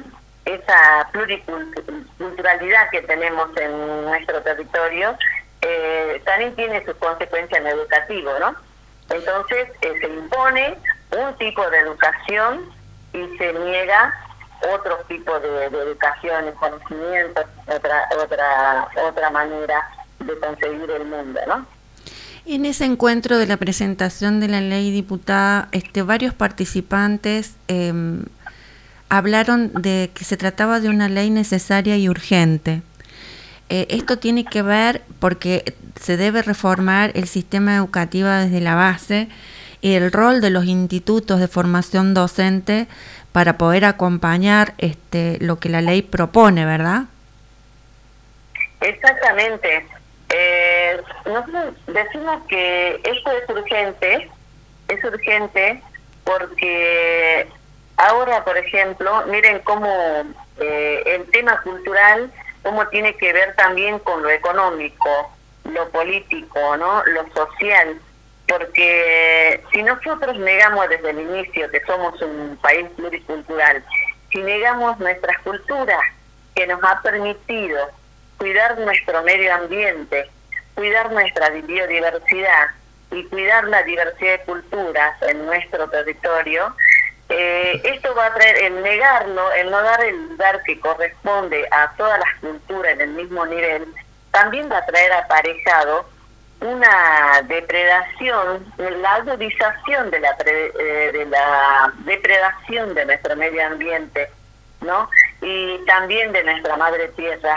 esa pluriculturalidad que tenemos en nuestro territorio, eh, también tiene sus consecuencias en educativo, ¿no? Entonces eh, se impone un tipo de educación y se niega otro tipo de, educación y conocimiento, otra, otra, otra manera de conseguir el mundo, ¿no? En ese encuentro de la presentación de la ley diputada, este, varios participantes em, hablaron de que se trataba de una ley necesaria y urgente. Eh, esto tiene que ver porque se debe reformar el sistema educativo desde la base y el rol de los institutos de formación docente para poder acompañar este, lo que la ley propone, ¿verdad? Exactamente. Eh, nosotros decimos que esto es urgente, es urgente porque ahora, por ejemplo, miren cómo eh, el tema cultural cómo tiene que ver también con lo económico, lo político, ¿no? Lo social, porque si nosotros negamos desde el inicio que somos un país pluricultural, si negamos nuestras culturas que nos ha permitido cuidar nuestro medio ambiente, cuidar nuestra biodiversidad y cuidar la diversidad de culturas en nuestro territorio, eh, esto va a traer, el negarlo, el no dar el lugar que corresponde a todas las culturas en el mismo nivel, también va a traer aparejado una depredación, la agudización de la, eh, de la depredación de nuestro medio ambiente, ¿no? Y también de nuestra madre tierra.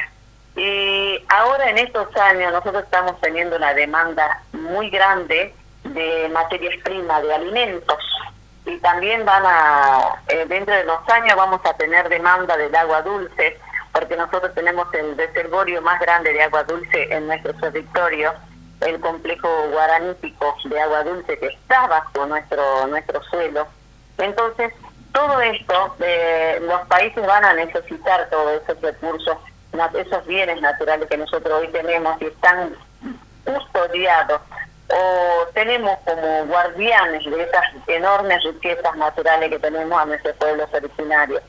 Y ahora en estos años nosotros estamos teniendo una demanda muy grande de materias primas, de alimentos, y también van a, eh, dentro de los años vamos a tener demanda del agua dulce, porque nosotros tenemos el reservorio más grande de agua dulce en nuestro territorio, el complejo guaranítico de agua dulce que está bajo nuestro, nuestro suelo. Entonces, todo esto, eh, los países van a necesitar todos esos recursos, esos bienes naturales que nosotros hoy tenemos y están custodiados o tenemos como guardianes de esas enormes riquezas naturales que tenemos a nuestros pueblos originarios.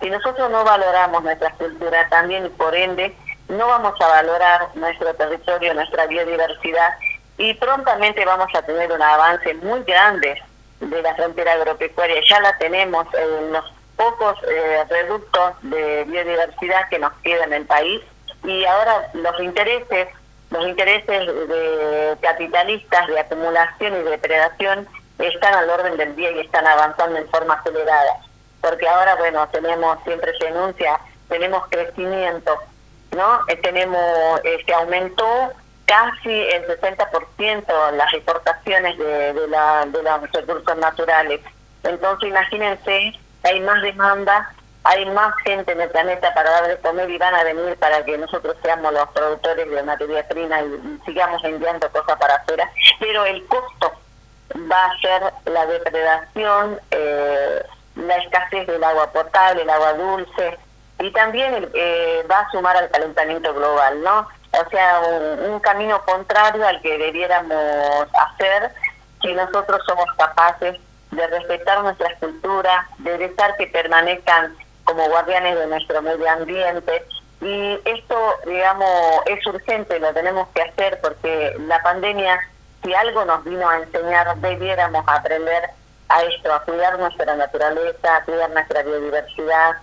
Si nosotros no valoramos nuestra cultura también por ende no vamos a valorar nuestro territorio, nuestra biodiversidad y prontamente vamos a tener un avance muy grande de la frontera agropecuaria. Ya la tenemos en los pocos eh, reductos de biodiversidad que nos quedan en el país y ahora los intereses los intereses de capitalistas de acumulación y depredación están al orden del día y están avanzando en forma acelerada. Porque ahora, bueno, tenemos, siempre se enuncia, tenemos crecimiento, ¿no? Eh, tenemos, eh, se aumentó casi el 60% las exportaciones de, de, la, de los recursos naturales. Entonces, imagínense, hay más demanda hay más gente en el planeta para dar de comer y van a venir para que nosotros seamos los productores de materia prima y, sigamos enviando cosas para afuera, pero el costo va a ser la depredación, eh, la escasez del agua potable, el agua dulce y también eh, va a sumar al calentamiento global, ¿no? O sea, un, un camino contrario al que debiéramos hacer si nosotros somos capaces de respetar nuestras culturas, de dejar que permanezcan como guardianes de nuestro medio ambiente. Y esto, digamos, es urgente, lo tenemos que hacer porque la pandemia, si algo nos vino a enseñar, debiéramos aprender a esto, a cuidar nuestra naturaleza, a cuidar nuestra biodiversidad,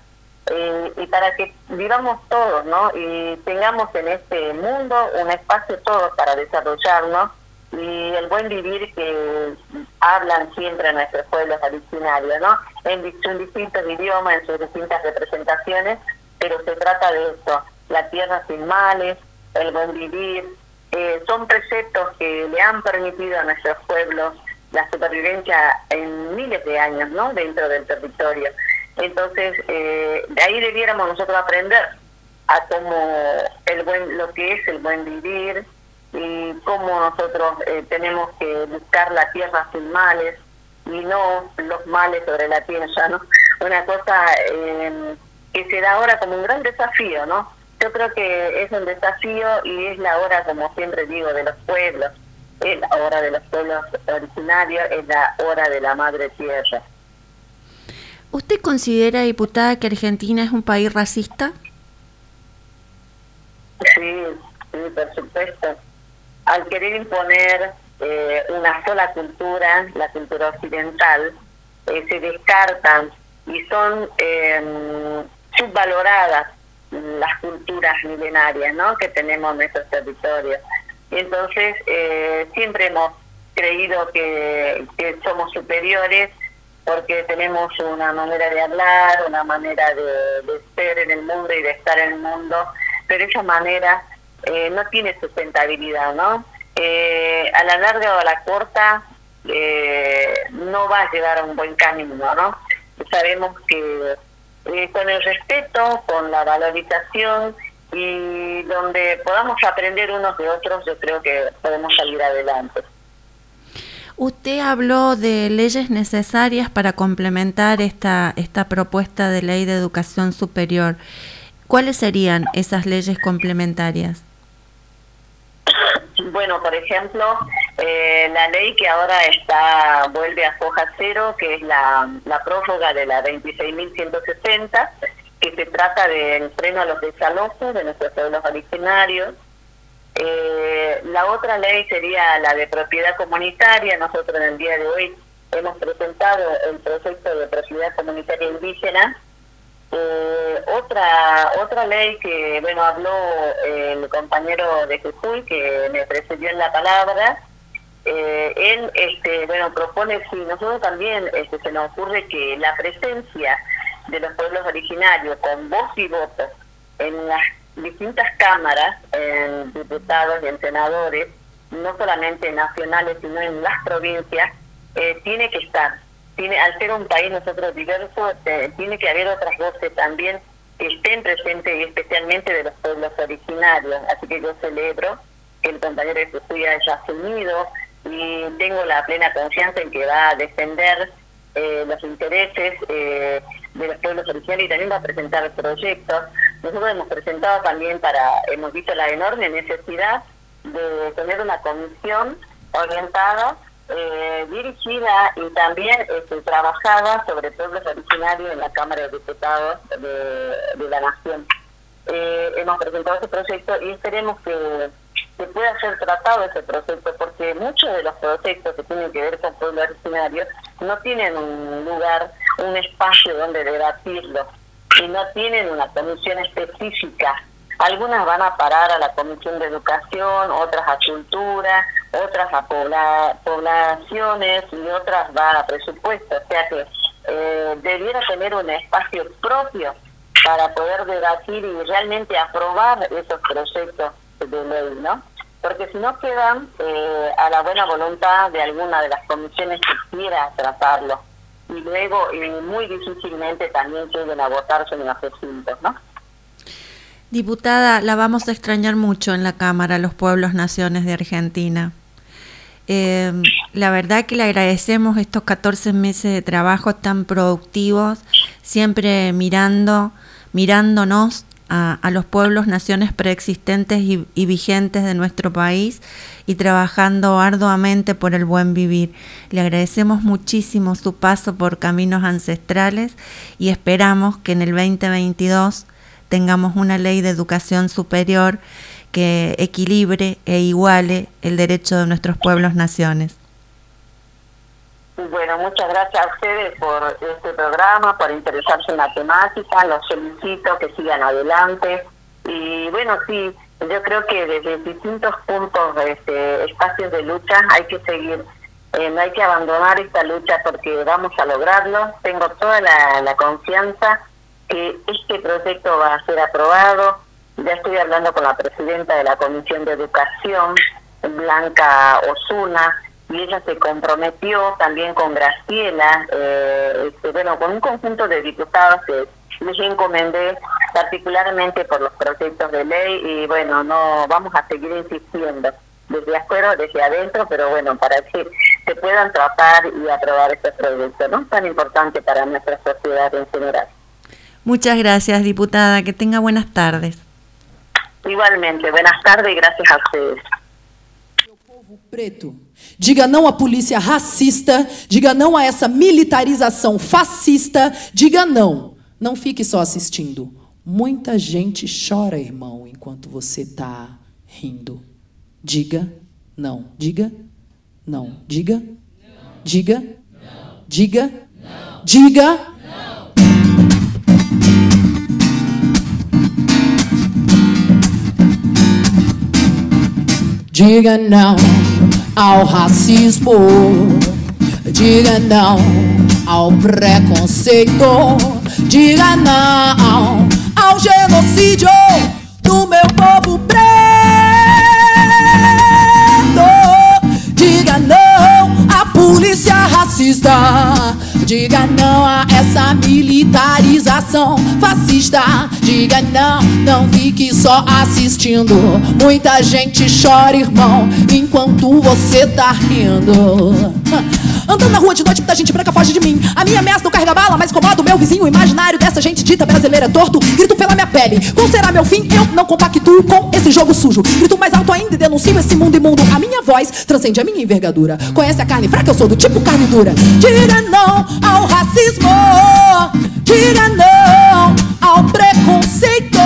eh, y para que vivamos todos, ¿no? Y tengamos en este mundo un espacio todos para desarrollarnos y el buen vivir que hablan siempre nuestros pueblos originarios, ¿no? En, distintos idiomas, en sus distintas representaciones, pero se trata de esto, la tierra sin males, el buen vivir, eh, son preceptos que le han permitido a nuestros pueblos la supervivencia en miles de años, ¿no? Dentro del territorio. Entonces, eh, de ahí debiéramos nosotros aprender a cómo el buen, lo que es el buen vivir, y cómo nosotros eh, tenemos que buscar la tierra sin males y no los males sobre la tierra, ¿no? Una cosa eh, que se da ahora como un gran desafío, ¿no? Yo creo que es un desafío y es la hora, como siempre digo, de los pueblos, es la hora de los pueblos originarios, es la hora de la madre tierra. ¿Usted considera, diputada, que Argentina es un país racista? Sí, sí, por supuesto al querer imponer eh, una sola cultura, la cultura occidental, eh, se descartan y son em, subvaloradas las culturas milenarias ¿no? que tenemos en nuestros territorios. Y entonces eh, siempre hemos creído que, somos superiores porque tenemos una manera de hablar, una manera de, ser en el mundo y de estar en el mundo, pero esa manera eh, no tiene sustentabilidad, ¿no? Eh, a la larga o a la corta no va a llegar a un buen camino, ¿no? Sabemos que con el respeto, con la valorización y donde podamos aprender unos de otros, yo creo que podemos salir adelante. Usted habló de leyes necesarias para complementar esta, esta propuesta de ley de educación superior. ¿Cuáles serían esas leyes complementarias? Bueno, por ejemplo, eh, la ley que ahora está vuelve a foja cero, que es la, la prórroga de la 26.160, que se trata del freno a los desalojos de nuestros pueblos originarios. Eh, la otra ley sería la de propiedad comunitaria. Nosotros en el día de hoy hemos presentado el proyecto de propiedad comunitaria indígena. Eh, otra otra ley que bueno habló el compañero de Jujuy que me precedió en la palabra eh, él este bueno propone si nosotros también este, se nos ocurre que la presencia de los pueblos originarios con voz y voto en las distintas cámaras, en diputados y en senadores, no solamente nacionales, sino en las provincias, eh, tiene que estar. Tiene, al ser un país nosotros diverso, eh, tiene que haber otras voces también que estén presentes y especialmente de los pueblos originarios. Así que yo celebro que el compañero de Jujuy haya asumido y tengo la plena confianza en que va a defender eh, los intereses eh, de los pueblos originarios y también va a presentar proyectos. Nosotros hemos presentado también para, hemos visto la enorme necesidad de tener una comisión orientada, eh, dirigida y también este, trabajada sobre pueblos originarios en la Cámara de Diputados de, la Nación. Eh, hemos presentado ese proyecto y esperemos que se pueda ser tratado ese proyecto, porque muchos de los proyectos que tienen que ver con pueblos originarios no tienen un lugar, un espacio donde debatirlo y no tienen una comisión específica. Algunas van a parar a la Comisión de Educación, otras a Cultura, otras a poblaciones y otras van a presupuesto. O sea que eh, debiera tener un espacio propio para poder debatir y realmente aprobar esos proyectos de ley, ¿no? Porque si no quedan eh, a la buena voluntad de alguna de las comisiones que quiera tratarlo y luego y muy difícilmente también lleguen a votarse en los recintos, ¿no? Diputada, la vamos a extrañar mucho en la Cámara, los pueblos, naciones de Argentina. Eh, la verdad que le agradecemos estos 14 meses de trabajo tan productivos, siempre mirando, mirándonos a, los pueblos, naciones preexistentes y, y, vigentes de nuestro país y trabajando arduamente por el buen vivir. Le agradecemos muchísimo su paso por caminos ancestrales y esperamos que en el 2022 tengamos una ley de educación superior que equilibre e iguale el derecho de nuestros pueblos, naciones. Bueno, muchas gracias a ustedes por este programa, por interesarse en la temática. Los felicito, que sigan adelante. Y bueno, sí, yo creo que desde distintos puntos, este, espacios de lucha, hay que seguir. Eh, no hay que abandonar esta lucha porque vamos a lograrlo. Tengo toda la, la confianza que este proyecto va a ser aprobado. Ya estoy hablando con la presidenta de la Comisión de Educación, Blanca Osuna y ella se comprometió también con Graciela, eh, este, bueno, con un conjunto de diputados que les encomendé particularmente por los proyectos de ley y bueno, no vamos a seguir insistiendo desde afuera, desde adentro, pero bueno, para que se puedan tratar y aprobar estos proyectos, ¿no? Tan importante para nuestra sociedad en general. Muchas gracias, diputada. Que tenga buenas tardes. Igualmente, buenas tardes y gracias a ustedes. Preto. Diga não à polícia racista, diga não a essa militarização fascista, diga não. Não fique só assistindo. Muita gente chora, irmão, enquanto você está rindo. Diga não. Diga não. Diga. Diga. Diga. Diga. Diga não ao racismo. Diga não ao preconceito. Diga não ao genocídio do meu povo preto. Diga não à polícia racista. Diga não a essa militarização fascista. Diga não, não fique só assistindo. Muita gente chora, irmão, enquanto você tá rindo. Andando na rua de noite, muita gente branca foge de mim. A minha ameaça não carrega bala, mas incomoda o meu vizinho imaginário dessa gente dita brasileira torto. Grito pela minha pele. Qual será meu fim? Eu não compactuo com esse jogo sujo. Grito mais alto ainda e denuncio esse mundo imundo. A minha voz transcende a minha envergadura. Conhece a carne fraca? Eu sou do tipo carne dura. Diga não ao racismo. Diga não ao preconceito.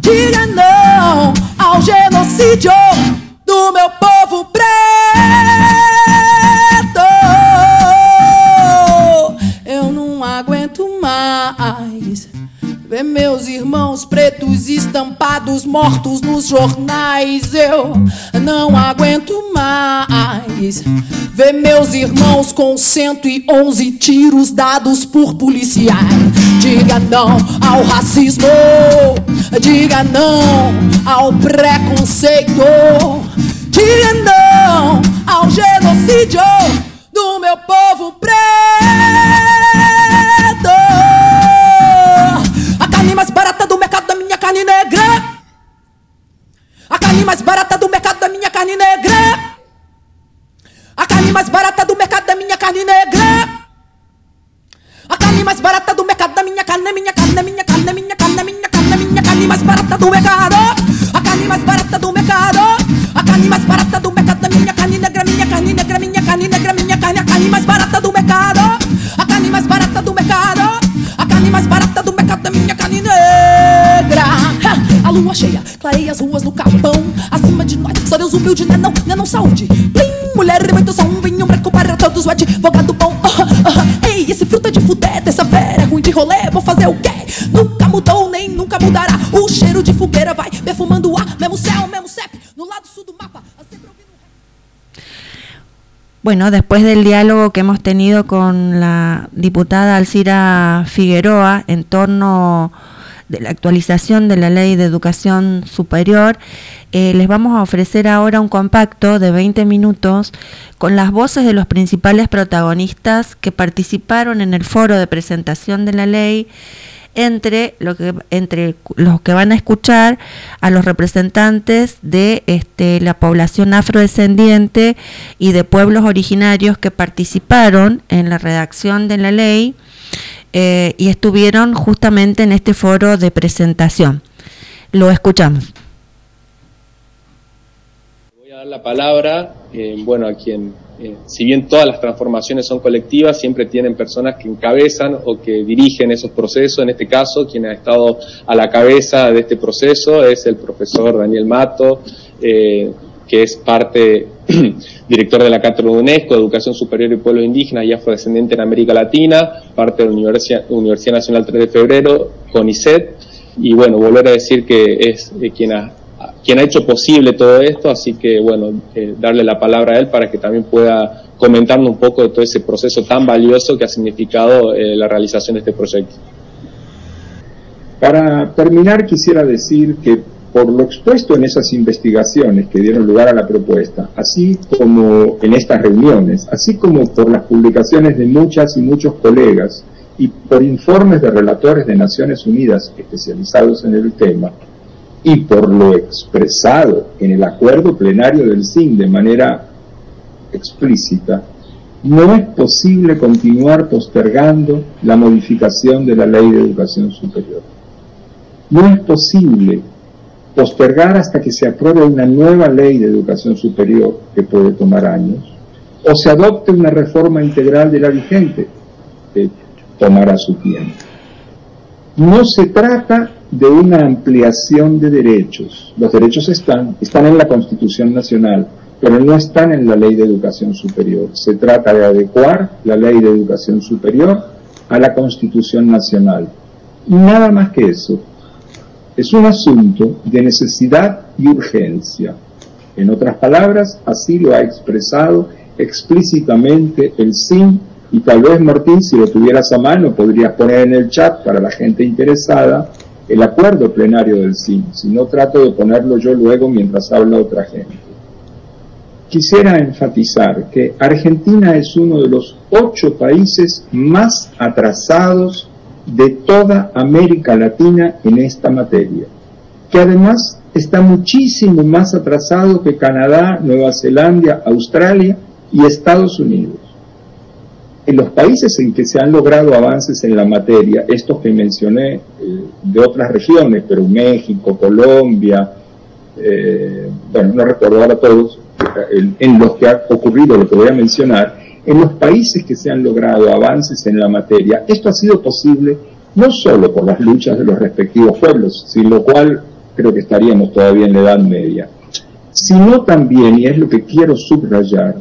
Diga não ao genocídio do meu povo preto. Ver meus irmãos pretos estampados mortos nos jornais. Eu não aguento mais ver meus irmãos com 111 tiros dados por policiais. Diga não ao racismo, diga não ao preconceito, diga não ao genocídio do meu povo preto. Mais barata do mercado da minha carne negra. A carne mais barata do mercado da minha carne negra. A carne mais barata saúde. Plim, mulher, muito som, vinho branco para todos, o advogado bom. Ah, ah. Ei, esse fruta de fudé, dessa fera ruim de rolê, vou fazer o quê? Nunca mudou, nem nunca mudará. O cheiro de fogueira vai perfumando o ar, mesmo céu, mesmo CEP, no lado sul do mapa. Bueno, después del diálogo que hemos tenido con la diputada Alcira Figueroa en torno de la actualización de la ley de educación superior, eh, les vamos a ofrecer ahora un compacto de 20 minutos con las voces de los principales protagonistas que participaron en el foro de presentación de la ley entre, lo que, entre los que van a escuchar a los representantes de este, la población afrodescendiente y de pueblos originarios que participaron en la redacción de la ley eh, y estuvieron justamente en este foro de presentación. Lo escuchamos. Voy a dar la palabra, eh, bueno, a quien, eh, si bien todas las transformaciones son colectivas, siempre tienen personas que encabezan o que dirigen esos procesos. En este caso, quien ha estado a la cabeza de este proceso es el profesor Daniel Mato, que es parte, director de la Cátedra UNESCO, Educación Superior y Pueblos Indígenas y Afrodescendiente en América Latina, parte de la Universidad, Universidad Nacional 3 de Febrero, CONICET, y bueno, volver a decir que es eh, quien ha quien ha hecho posible todo esto, así que bueno, eh, darle la palabra a él para que también pueda comentarnos un poco de todo ese proceso tan valioso que ha significado eh, la realización de este proyecto. Para terminar, quisiera decir que por lo expuesto en esas investigaciones que dieron lugar a la propuesta, así como en estas reuniones, así como por las publicaciones de muchas y muchos colegas y por informes de relatores de Naciones Unidas especializados en el tema, y por lo expresado en el acuerdo plenario del CIN de manera explícita, no es posible continuar postergando la modificación de la ley de educación superior. No es posible postergar hasta que se apruebe una nueva ley de educación superior, que puede tomar años, o se adopte una reforma integral de la vigente, que tomará su tiempo. No se trata de una ampliación de derechos. Los derechos están, están en la Constitución Nacional, pero no están en la ley de educación superior. Se trata de adecuar la ley de educación superior a la Constitución Nacional. Nada más que eso. Es un asunto de necesidad y urgencia. En otras palabras, así lo ha expresado explícitamente el SIN y tal vez Martín, si lo tuvieras a mano, podrías poner en el chat para la gente interesada el acuerdo plenario del SIN. Si no, trato de ponerlo yo luego mientras habla otra gente. Quisiera enfatizar que Argentina es uno de los ocho países más atrasados de toda América Latina en esta materia, que además está muchísimo más atrasado que Canadá, Nueva Zelanda, Australia y Estados Unidos. En los países en que se han logrado avances en la materia, estos que mencioné eh, de otras regiones, pero México, Colombia, eh, bueno, no recuerdo ahora todos, en los que ha ocurrido lo que voy a mencionar, en los países que se han logrado avances en la materia, esto ha sido posible no solo por las luchas de los respectivos pueblos, sin lo cual creo que estaríamos todavía en la Edad Media, sino también, y es lo que quiero subrayar,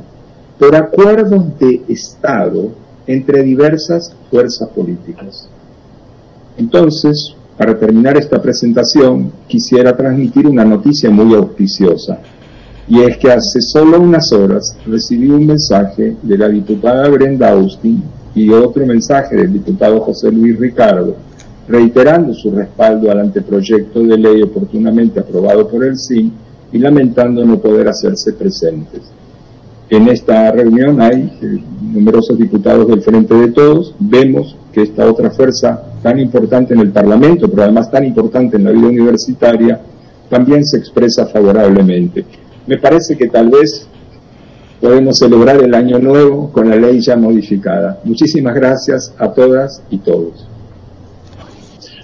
por acuerdos de Estado entre diversas fuerzas políticas. Entonces, para terminar esta presentación, quisiera transmitir una noticia muy auspiciosa y es que hace solo unas horas recibí un mensaje de la diputada Brenda Austin y otro mensaje del diputado José Luis Ricardo, reiterando su respaldo al anteproyecto de ley oportunamente aprobado por el CIN y lamentando no poder hacerse presentes. En esta reunión hay eh, numerosos diputados del Frente de Todos. Vemos que esta otra fuerza tan importante en el Parlamento, pero además tan importante en la vida universitaria, también se expresa favorablemente me parece que tal vez podemos celebrar el año nuevo con la ley ya modificada. Muchísimas gracias a todas y todos.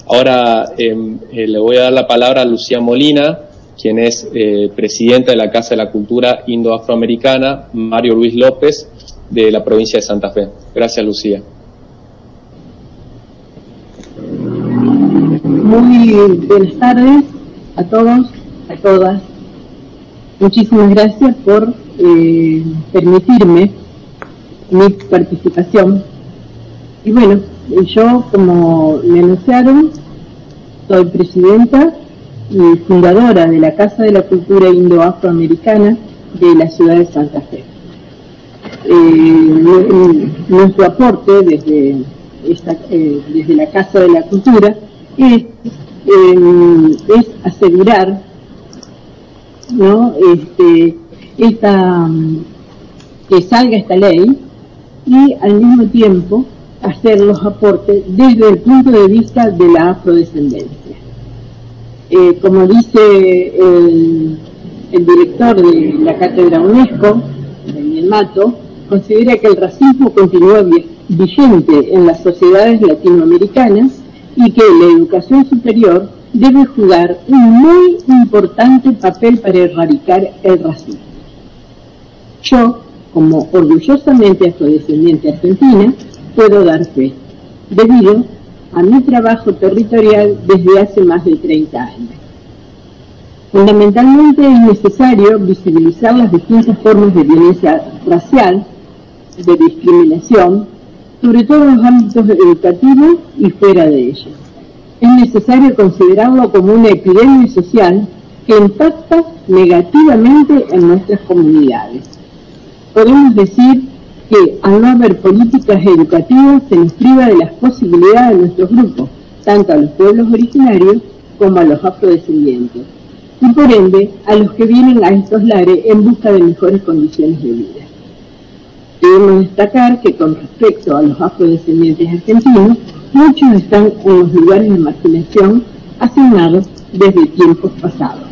Ahora em, eh, le voy a dar la palabra a Lucía Molina, quien es eh, presidenta de la Casa de la Cultura Indo-Afroamericana, Mario Luis López, de la provincia de Santa Fe. Gracias, Lucía. Muy buenas tardes a todos, a todas. Muchísimas gracias por eh, permitirme mi participación. Y bueno, yo, como me anunciaron, soy presidenta y fundadora de la Casa de la Cultura Indo-Afroamericana de la ciudad de Santa Fe. Eh, nuestro aporte desde, eh, desde la Casa de la Cultura es, es asegurar ¿no? Este, esta, que salga esta ley y al mismo tiempo hacer los aportes desde el punto de vista de la afrodescendencia. Eh, como dice el, director de la cátedra UNESCO, Daniel Mato, considera que el racismo continúa vigente en las sociedades latinoamericanas y que la educación superior debe jugar un muy importante papel para erradicar el racismo. Yo, como orgullosamente afrodescendiente argentina, puedo dar fe, debido a mi trabajo territorial desde hace más de 30 años. Fundamentalmente es necesario visibilizar las distintas formas de violencia racial, de discriminación, sobre todo en los ámbitos educativos y fuera de ellos es necesario considerarlo como una epidemia social que impacta negativamente en nuestras comunidades. Podemos decir que al no haber políticas educativas se nos priva de las posibilidades de nuestros grupos, tanto a los pueblos originarios como a los afrodescendientes, y por ende a los que vienen a estos lares en busca de mejores condiciones de vida. Debemos destacar que con respecto a los afrodescendientes argentinos, muchos están en los lugares de marginación asignados desde tiempos pasados.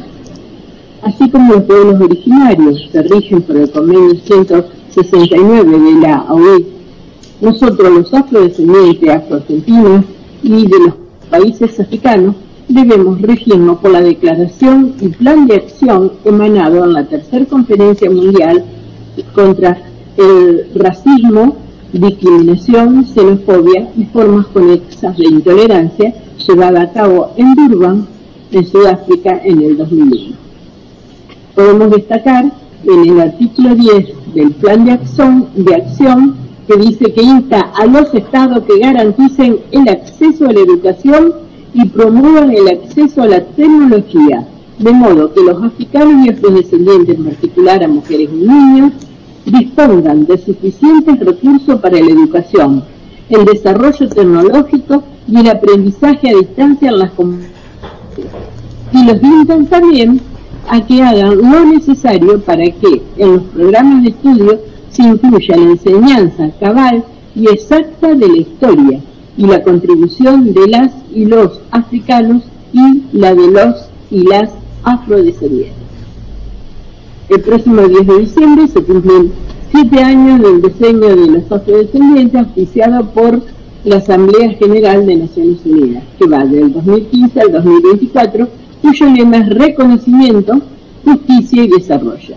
Así como los pueblos originarios se rigen por el convenio 169 de la OEA, nosotros los afrodescendientes afroargentinos y de los países africanos debemos regirnos por la declaración y plan de acción emanado en la tercera conferencia mundial contra el racismo discriminación, xenofobia y formas conexas de intolerancia llevada a cabo en Durban, en Sudáfrica, en el 2001. Podemos destacar en el artículo 10 del Plan de Acción, de acción que dice que insta a los estados que garanticen el acceso a la educación y promuevan el acceso a la tecnología, de modo que los africanos y afrodescendientes, en particular a mujeres y niños, dispongan de suficientes recursos para la educación, el desarrollo tecnológico y el aprendizaje a distancia en las comunidades. Y los invitan también a que hagan lo necesario para que en los programas de estudio se incluya la enseñanza cabal y exacta de la historia y la contribución de las y los africanos y la de los y las afrodescendientes. El próximo 10 de diciembre se cumplen siete años del diseño de los afrodescendientes auspiciado por la Asamblea General de Naciones Unidas, que va del 2015 al 2024, cuyo lema es reconocimiento, justicia y desarrollo.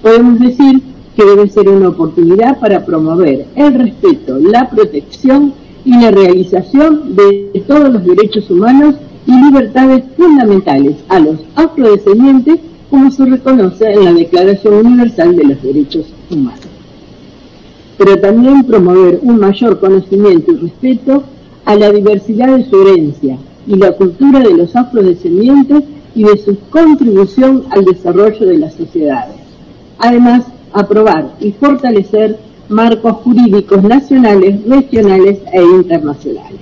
Podemos decir que debe ser una oportunidad para promover el respeto, la protección y la realización de todos los derechos humanos y libertades fundamentales a los afrodescendientes como se reconoce en la Declaración Universal de los Derechos Humanos. Pero también promover un mayor conocimiento y respeto a la diversidad de su herencia y la cultura de los afrodescendientes y de su contribución al desarrollo de las sociedades. Además, aprobar y fortalecer marcos jurídicos nacionales, regionales e internacionales.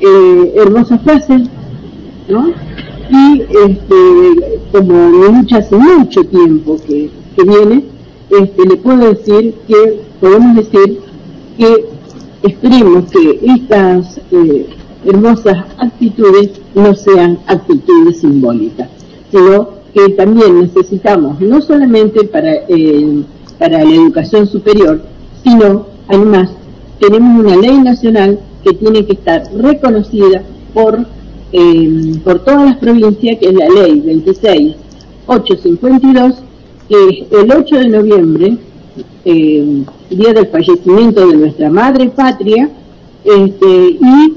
Eh, hermosas frases, ¿no? Y este, como lucha hace mucho tiempo que, viene, este, le puedo decir que, podemos decir que esperemos que estas eh, hermosas actitudes no sean actitudes simbólicas, sino que también necesitamos, no solamente para, eh, para la educación superior, sino además tenemos una ley nacional que tiene que estar reconocida por, eh, por todas las provincias, que es la ley 26852, que es el 8 de noviembre, eh, día del fallecimiento de nuestra madre patria, este, y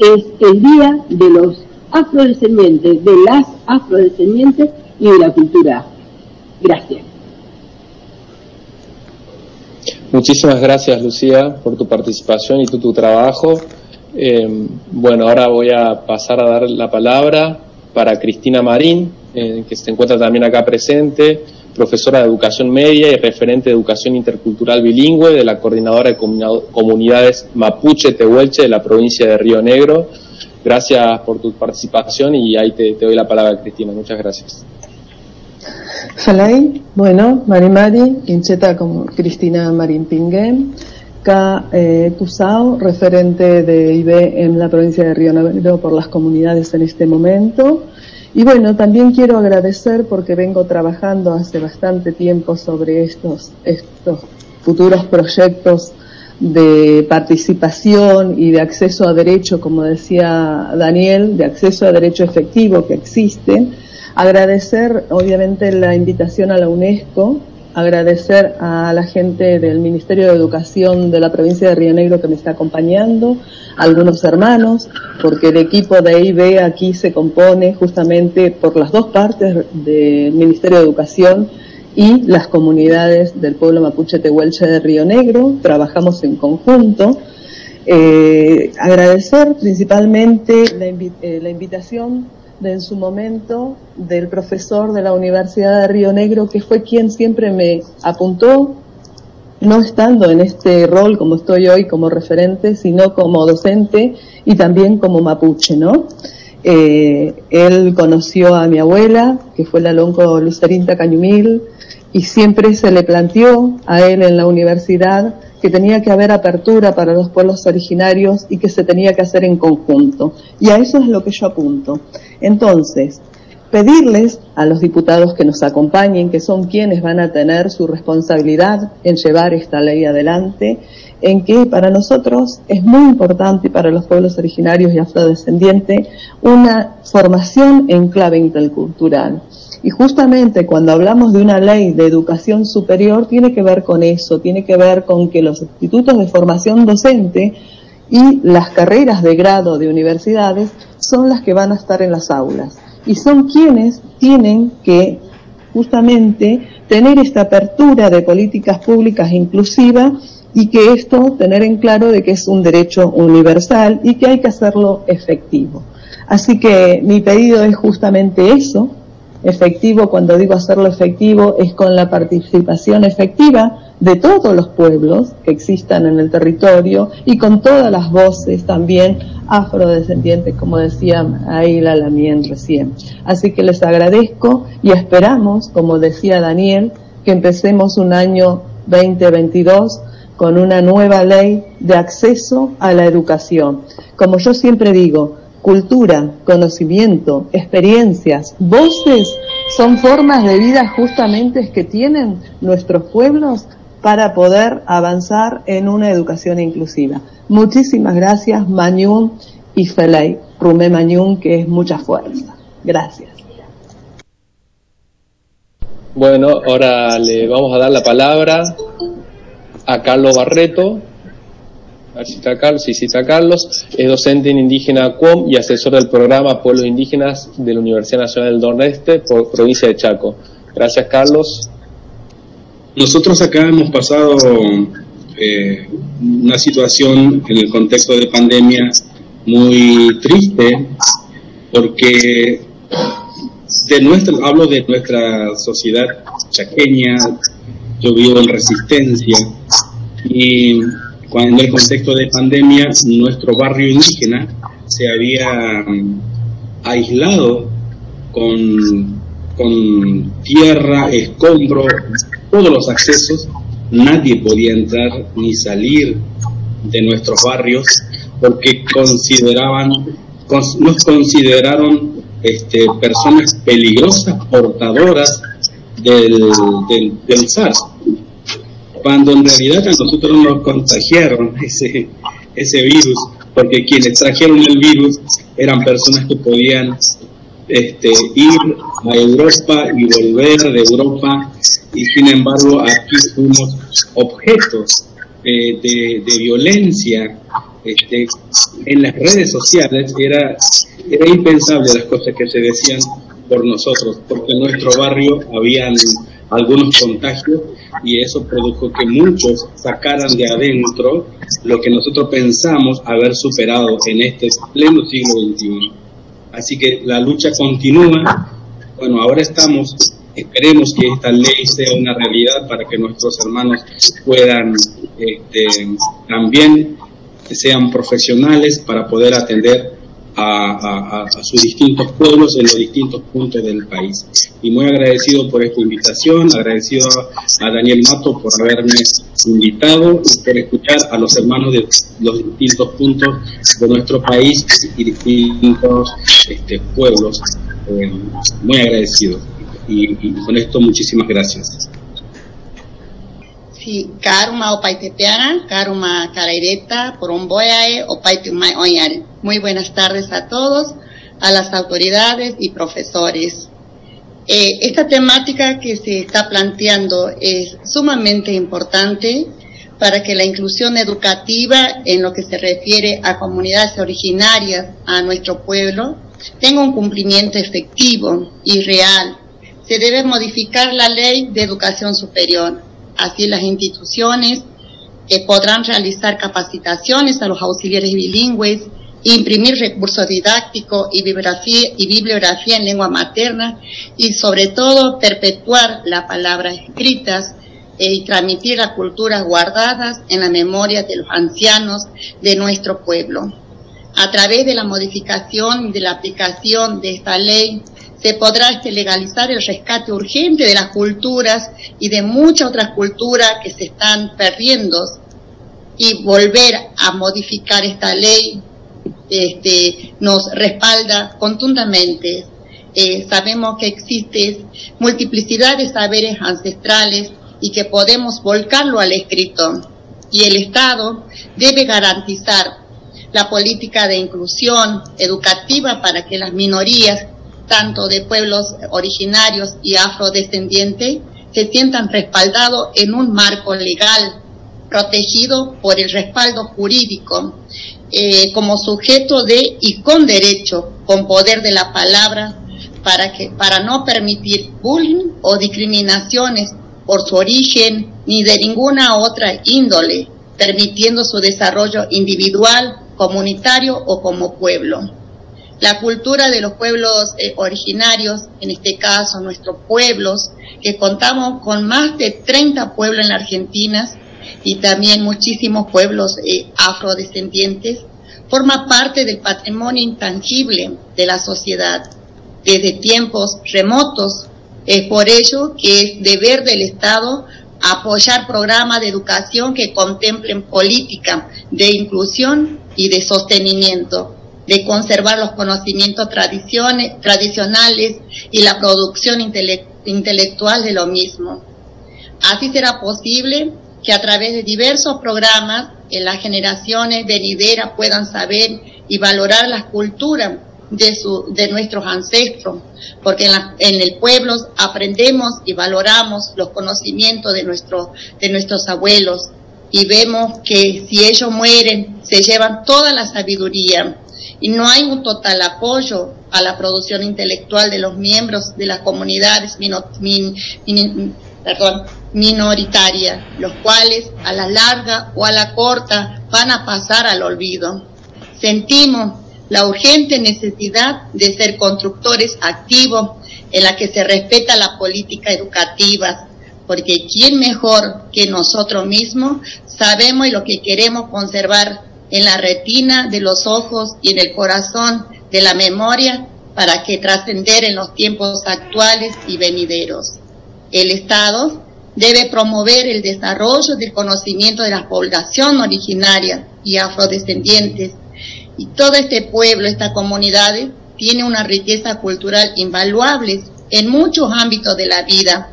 es el día de los afrodescendientes, de las afrodescendientes y de la cultura. Gracias. Muchísimas gracias, Lucía, por tu participación y tu, tu trabajo. Eh, bueno, ahora voy a pasar a dar la palabra para Cristina Marín, eh, que se encuentra también acá presente, profesora de educación media y referente de educación intercultural bilingüe de la Coordinadora de Comunidades Mapuche Tehuelche de la provincia de Río Negro. Gracias por tu participación y ahí te, doy la palabra, Cristina. Muchas gracias. Falai, bueno, Mari Mari, Incheta como Cristina Marín Pinguén, Eh, referente de IB en la provincia de Río Negro por las comunidades en este momento. Y bueno, también quiero agradecer porque vengo trabajando hace bastante tiempo sobre estos, estos futuros proyectos de participación y de acceso a derecho, como decía Daniel, de acceso a derecho efectivo que existen Agradecer, obviamente, la invitación a la UNESCO, agradecer a la gente del Ministerio de Educación de la provincia de Río Negro que me está acompañando, algunos hermanos, porque el equipo de IB aquí se compone justamente por las dos partes del Ministerio de Educación y las comunidades del pueblo mapuche tehuelche de Río Negro, trabajamos en conjunto. Eh, agradecer principalmente la, eh, la invitación de en su momento del profesor de la Universidad de Río Negro, que fue quien siempre me apuntó, no estando en este rol como estoy hoy como referente, sino como docente y también como mapuche, ¿no? Eh, él conoció a mi abuela, que fue la lonco Lucerinta Cañumil, y siempre se le planteó a él en la universidad que tenía que haber apertura para los pueblos originarios y que se tenía que hacer en conjunto. Y a eso es lo que yo apunto. Entonces, pedirles a los diputados que nos acompañen, que son quienes van a tener su responsabilidad en llevar esta ley adelante, en que para nosotros es muy importante, para los pueblos originarios y afrodescendientes, una formación en clave intercultural. Y justamente cuando hablamos de una ley de educación superior, tiene que ver con eso, tiene que ver con que los institutos de formación docente y las carreras de grado de universidades son las que van a estar en las aulas y son quienes tienen que justamente tener esta apertura de políticas públicas inclusivas y que esto tener en claro de que es un derecho universal y que hay que hacerlo efectivo. Así que mi pedido es justamente eso, efectivo, cuando digo hacerlo efectivo, es con la participación efectiva de todos los pueblos que existan en el territorio y con todas las voces también afrodescendientes, como decía Aila Lamien recién. Así que les agradezco y esperamos, como decía Daniel, que empecemos un año 2022 con una nueva ley de acceso a la educación. Como yo siempre digo, cultura, conocimiento, experiencias, voces son formas de vida justamente que tienen nuestros pueblos para poder avanzar en una educación inclusiva. Muchísimas gracias, Mañún y Felay, Rumé Mañún, que es mucha fuerza. Gracias. Bueno, ahora le vamos a dar la palabra a Carlos Barreto. A ver si está Carlos, está Carlos. Es docente en indígena CUOM y asesor del programa Pueblos Indígenas de la Universidad Nacional del Nordeste, provincia de Chaco. Gracias, Carlos. Nosotros acá hemos pasado eh, una situación en el contexto de pandemia muy triste porque de nuestra, hablo de nuestra sociedad chaqueña, yo vivo en resistencia y cuando en el contexto de pandemia nuestro barrio indígena se había mm, aislado con, con tierra, escombro, todos los accesos, nadie podía entrar ni salir de nuestros barrios porque consideraban, nos consideraron este, personas peligrosas, portadoras del, del, del SARS, cuando en realidad a nosotros nos contagiaron ese, ese virus, porque quienes trajeron el virus eran personas que podían este, ir a Europa y volver de Europa y sin embargo aquí fuimos objetos eh, de, violencia este, en las redes sociales era, era impensable las cosas que se decían por nosotros porque en nuestro barrio habían algunos contagios y eso produjo que muchos sacaran de adentro lo que nosotros pensamos haber superado en este pleno siglo XXI. Así que la lucha continúa. Bueno, ahora estamos, esperemos que esta ley sea una realidad para que nuestros hermanos puedan este, también sean profesionales para poder atender a, sus distintos pueblos en los distintos puntos del país. Y muy agradecido por esta invitación, agradecido a Daniel Mato por haberme invitado y por escuchar a los hermanos de los distintos puntos de nuestro país y distintos este, pueblos. Eh, muy agradecido. Y, y con esto muchísimas gracias. Sí, karma opaitepeana, karma caraireta, poromboyae, opaitumai oñare. Muy buenas tardes a todos, a las autoridades y profesores. Eh, esta temática que se está planteando es sumamente importante para que la inclusión educativa en lo que se refiere a comunidades originarias, a nuestro pueblo, tenga un cumplimiento efectivo y real. Se debe modificar la ley de educación superior Así las instituciones que podrán realizar capacitaciones a los auxiliares bilingües, imprimir recursos didácticos y bibliografía, y bibliografía en lengua materna y sobre todo perpetuar las palabras escritas eh, y transmitir las culturas guardadas en la memoria de los ancianos de nuestro pueblo. A través de la modificación de la aplicación de esta ley, se podrá este, legalizar el rescate urgente de las culturas y de muchas otras culturas que se están perdiendo y volver a modificar esta ley este, nos respalda contundentemente. Eh, sabemos que existe multiplicidad de saberes ancestrales y que podemos volcarlo al escrito. Y el Estado debe garantizar la política de inclusión educativa para que las minorías tanto de pueblos originarios y afrodescendientes, se sientan respaldados en un marco legal protegido por el respaldo jurídico eh, como sujeto de y con derecho, con poder de la palabra, para, que, para no permitir bullying o discriminaciones por su origen ni de ninguna otra índole, permitiendo su desarrollo individual, comunitario o como pueblo. La cultura de los pueblos eh, originarios, en este caso nuestros pueblos, que contamos con más de 30 pueblos en la Argentina y también muchísimos pueblos eh, afrodescendientes, forma parte del patrimonio intangible de la sociedad desde tiempos remotos. Es por ello que es deber del Estado apoyar programas de educación que contemplen política de inclusión y de sostenimiento, de conservar los conocimientos tradicionales y la producción intelectual de lo mismo. Así será posible que a través de diversos programas en las generaciones venideras puedan saber y valorar la cultura de, su, de nuestros ancestros, porque en, el pueblo aprendemos y valoramos los conocimientos de, nuestro, de nuestros abuelos y vemos que si ellos mueren se llevan toda la sabiduría y no hay un total apoyo a la producción intelectual de los miembros de las comunidades perdón, minoritarias, los cuales a la larga o a la corta van a pasar al olvido. Sentimos la urgente necesidad de ser constructores activos en la que se respeta la política educativa, porque quién mejor que nosotros mismos sabemos lo que queremos conservar en la retina de los ojos y en el corazón de la memoria para que trascender en los tiempos actuales y venideros. El Estado debe promover el desarrollo del conocimiento de la población originaria y afrodescendientes y todo este pueblo, esta comunidad, tiene una riqueza cultural invaluable en muchos ámbitos de la vida.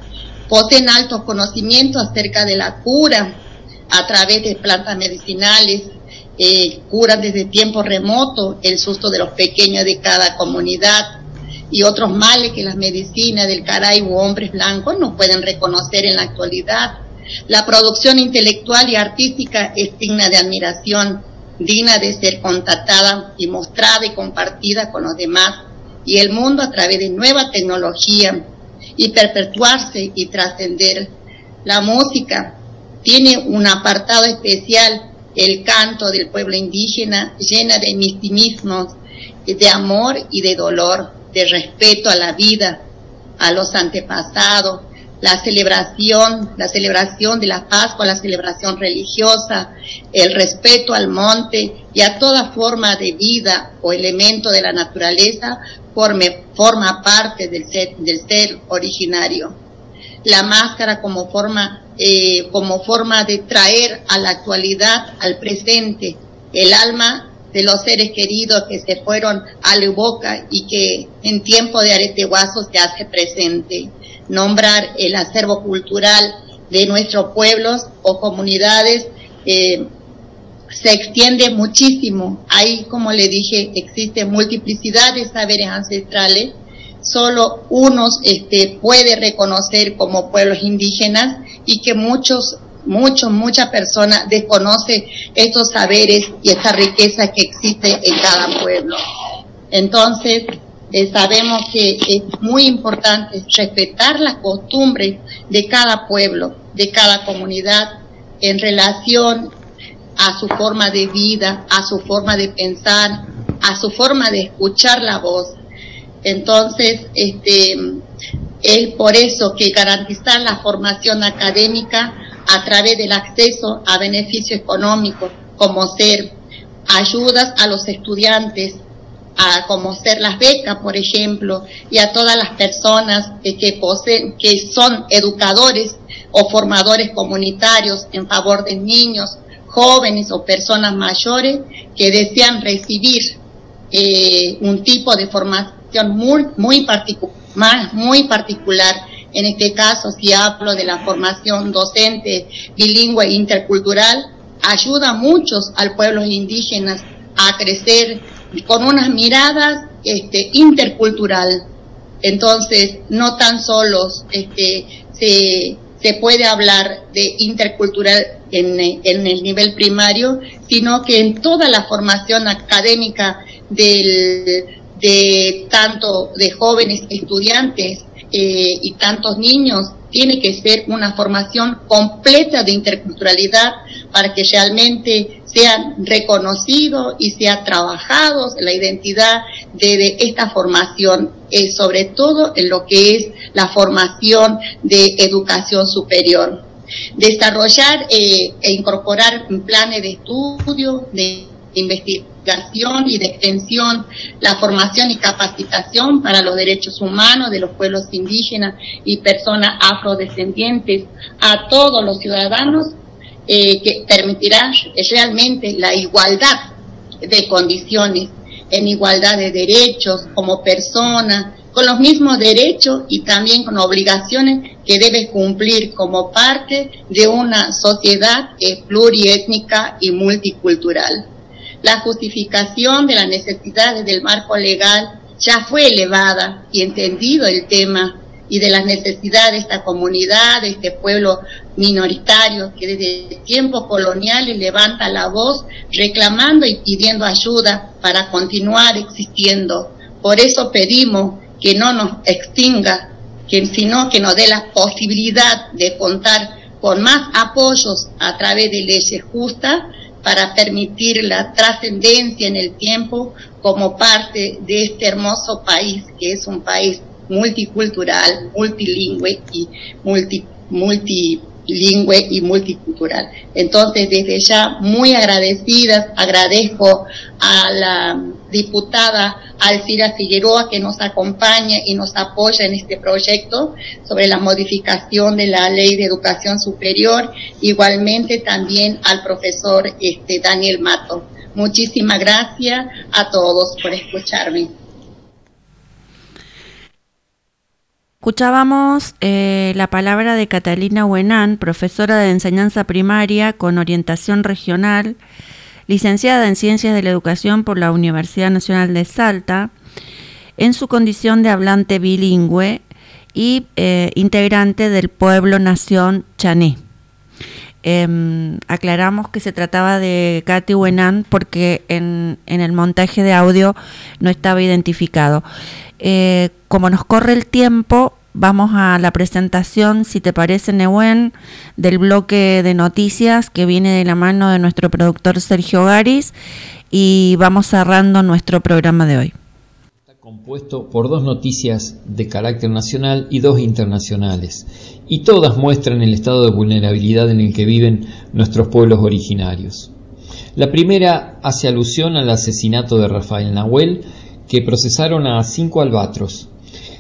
Poseen altos conocimientos acerca de la cura a través de plantas medicinales, eh, curan desde tiempo remoto el susto de los pequeños de cada comunidad y otros males que las medicinas del caray u hombres blancos no pueden reconocer en la actualidad. La producción intelectual y artística es digna de admiración digna de ser contactada y mostrada y compartida con los demás y el mundo a través de nueva tecnología y perpetuarse y trascender. La música tiene un apartado especial, el canto del pueblo indígena, llena de mistimismos, de amor y de dolor, de respeto a la vida, a los antepasados, la celebración, la celebración de la Pascua, la celebración religiosa, el respeto al monte y a toda forma de vida o elemento de la naturaleza forme, forma parte del ser, originario. La máscara como forma, eh, como forma de traer a la actualidad, al presente, el alma de los seres queridos que se fueron a la boca y que en tiempo de areteguazo se hace presente nombrar el acervo cultural de nuestros pueblos o comunidades eh, se extiende muchísimo. Ahí, como le dije, existe multiplicidad de saberes ancestrales. Solo unos este, puede reconocer como pueblos indígenas y que muchos, muchos, muchas personas desconocen estos saberes y esta riqueza que existe en cada pueblo. Entonces, eh, sabemos que es muy importante respetar las costumbres de cada pueblo, de cada comunidad en relación a su forma de vida, a su forma de pensar, a su forma de escuchar la voz. Entonces, este, es por eso que garantizar la formación académica a través del acceso a beneficios económicos, como ser ayudas a los estudiantes, a como ser las becas, por ejemplo, y a todas las personas que, poseen, que son educadores o formadores comunitarios en favor de niños, jóvenes o personas mayores que desean recibir eh, un tipo de formación muy, muy particular. En este caso, si hablo de la formación docente bilingüe intercultural, ayuda a muchos al pueblo indígenas a crecer con unas miradas este, intercultural. Entonces, no tan solo este, se, puede hablar de intercultural en, el nivel primario, sino que en toda la formación académica de tanto de jóvenes estudiantes eh, y tantos niños tiene que ser una formación completa de interculturalidad para que realmente sean reconocidos y sea trabajado la identidad de, esta formación, eh, sobre todo en lo que es la formación de educación superior. Desarrollar eh, e incorporar planes de estudio, de investigación y de extensión, la formación y capacitación para los derechos humanos de los pueblos indígenas y personas afrodescendientes a todos los ciudadanos, eh, que permitirá realmente la igualdad de condiciones, en igualdad de derechos como persona, con los mismos derechos y también con obligaciones que debe cumplir como parte de una sociedad pluriétnica y multicultural. La justificación de las necesidades del marco legal ya fue elevada y entendido el tema y de las necesidades de esta comunidad, de este pueblo minoritario que desde tiempos coloniales levanta la voz reclamando y pidiendo ayuda para continuar existiendo. Por eso pedimos que no nos extinga, que, sino que nos dé la posibilidad de contar con más apoyos a través de leyes justas para permitir la trascendencia en el tiempo como parte de este hermoso país, que es un país multicultural, multilingüe y multi, multilingüe y multicultural. Entonces, desde ya, muy agradecidas, agradezco a la diputada Alcira Figueroa que nos acompaña y nos apoya en este proyecto sobre la modificación de la ley de educación superior, igualmente también al profesor este, Daniel Mato. Muchísimas gracias a todos por escucharme. Escuchábamos eh, la palabra de Catalina Huenán, profesora de enseñanza primaria con orientación regional, licenciada en Ciencias de la Educación por la Universidad Nacional de Salta, en su condición de hablante bilingüe y eh, integrante del pueblo nación chané. Em, aclaramos que se trataba de Katy Huenán porque en, el montaje de audio no estaba identificado. Eh, como nos corre el tiempo, vamos a la presentación, si te parece, Nehuen, del bloque de noticias que viene de la mano de nuestro productor Sergio Garis y vamos cerrando nuestro programa de hoy. Está compuesto por dos noticias de carácter nacional y dos internacionales, y todas muestran el estado de vulnerabilidad en el que viven nuestros pueblos originarios. La primera hace alusión al asesinato de Rafael Nahuel, que procesaron a cinco albatros,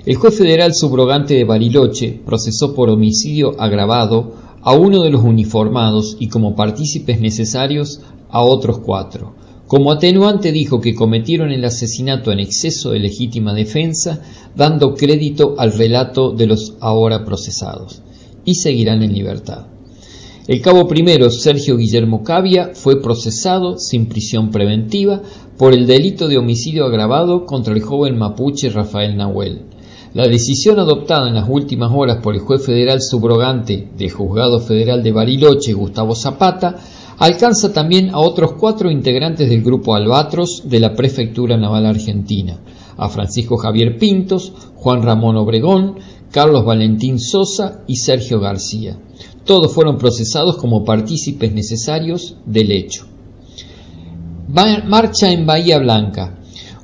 el juez federal subrogante de Bariloche procesó por homicidio agravado a uno de los uniformados y como partícipes necesarios a otros cuatro. Como atenuante dijo que cometieron el asesinato en exceso de legítima defensa, dando crédito al relato de los ahora procesados, y seguirán en libertad. El cabo primero, Sergio Guillermo Cavia, fue procesado sin prisión preventiva por el delito de homicidio agravado contra el joven mapuche Rafael Nahuel. La decisión adoptada en las últimas horas por el juez federal subrogante del Juzgado Federal de Bariloche, Gustavo Zapata, alcanza también a otros cuatro integrantes del grupo Albatros de la Prefectura Naval Argentina, a Francisco Javier Pintos, Juan Ramón Obregón, Carlos Valentín Sosa y Sergio García. Todos fueron procesados como partícipes necesarios del hecho. Marcha en Bahía Blanca.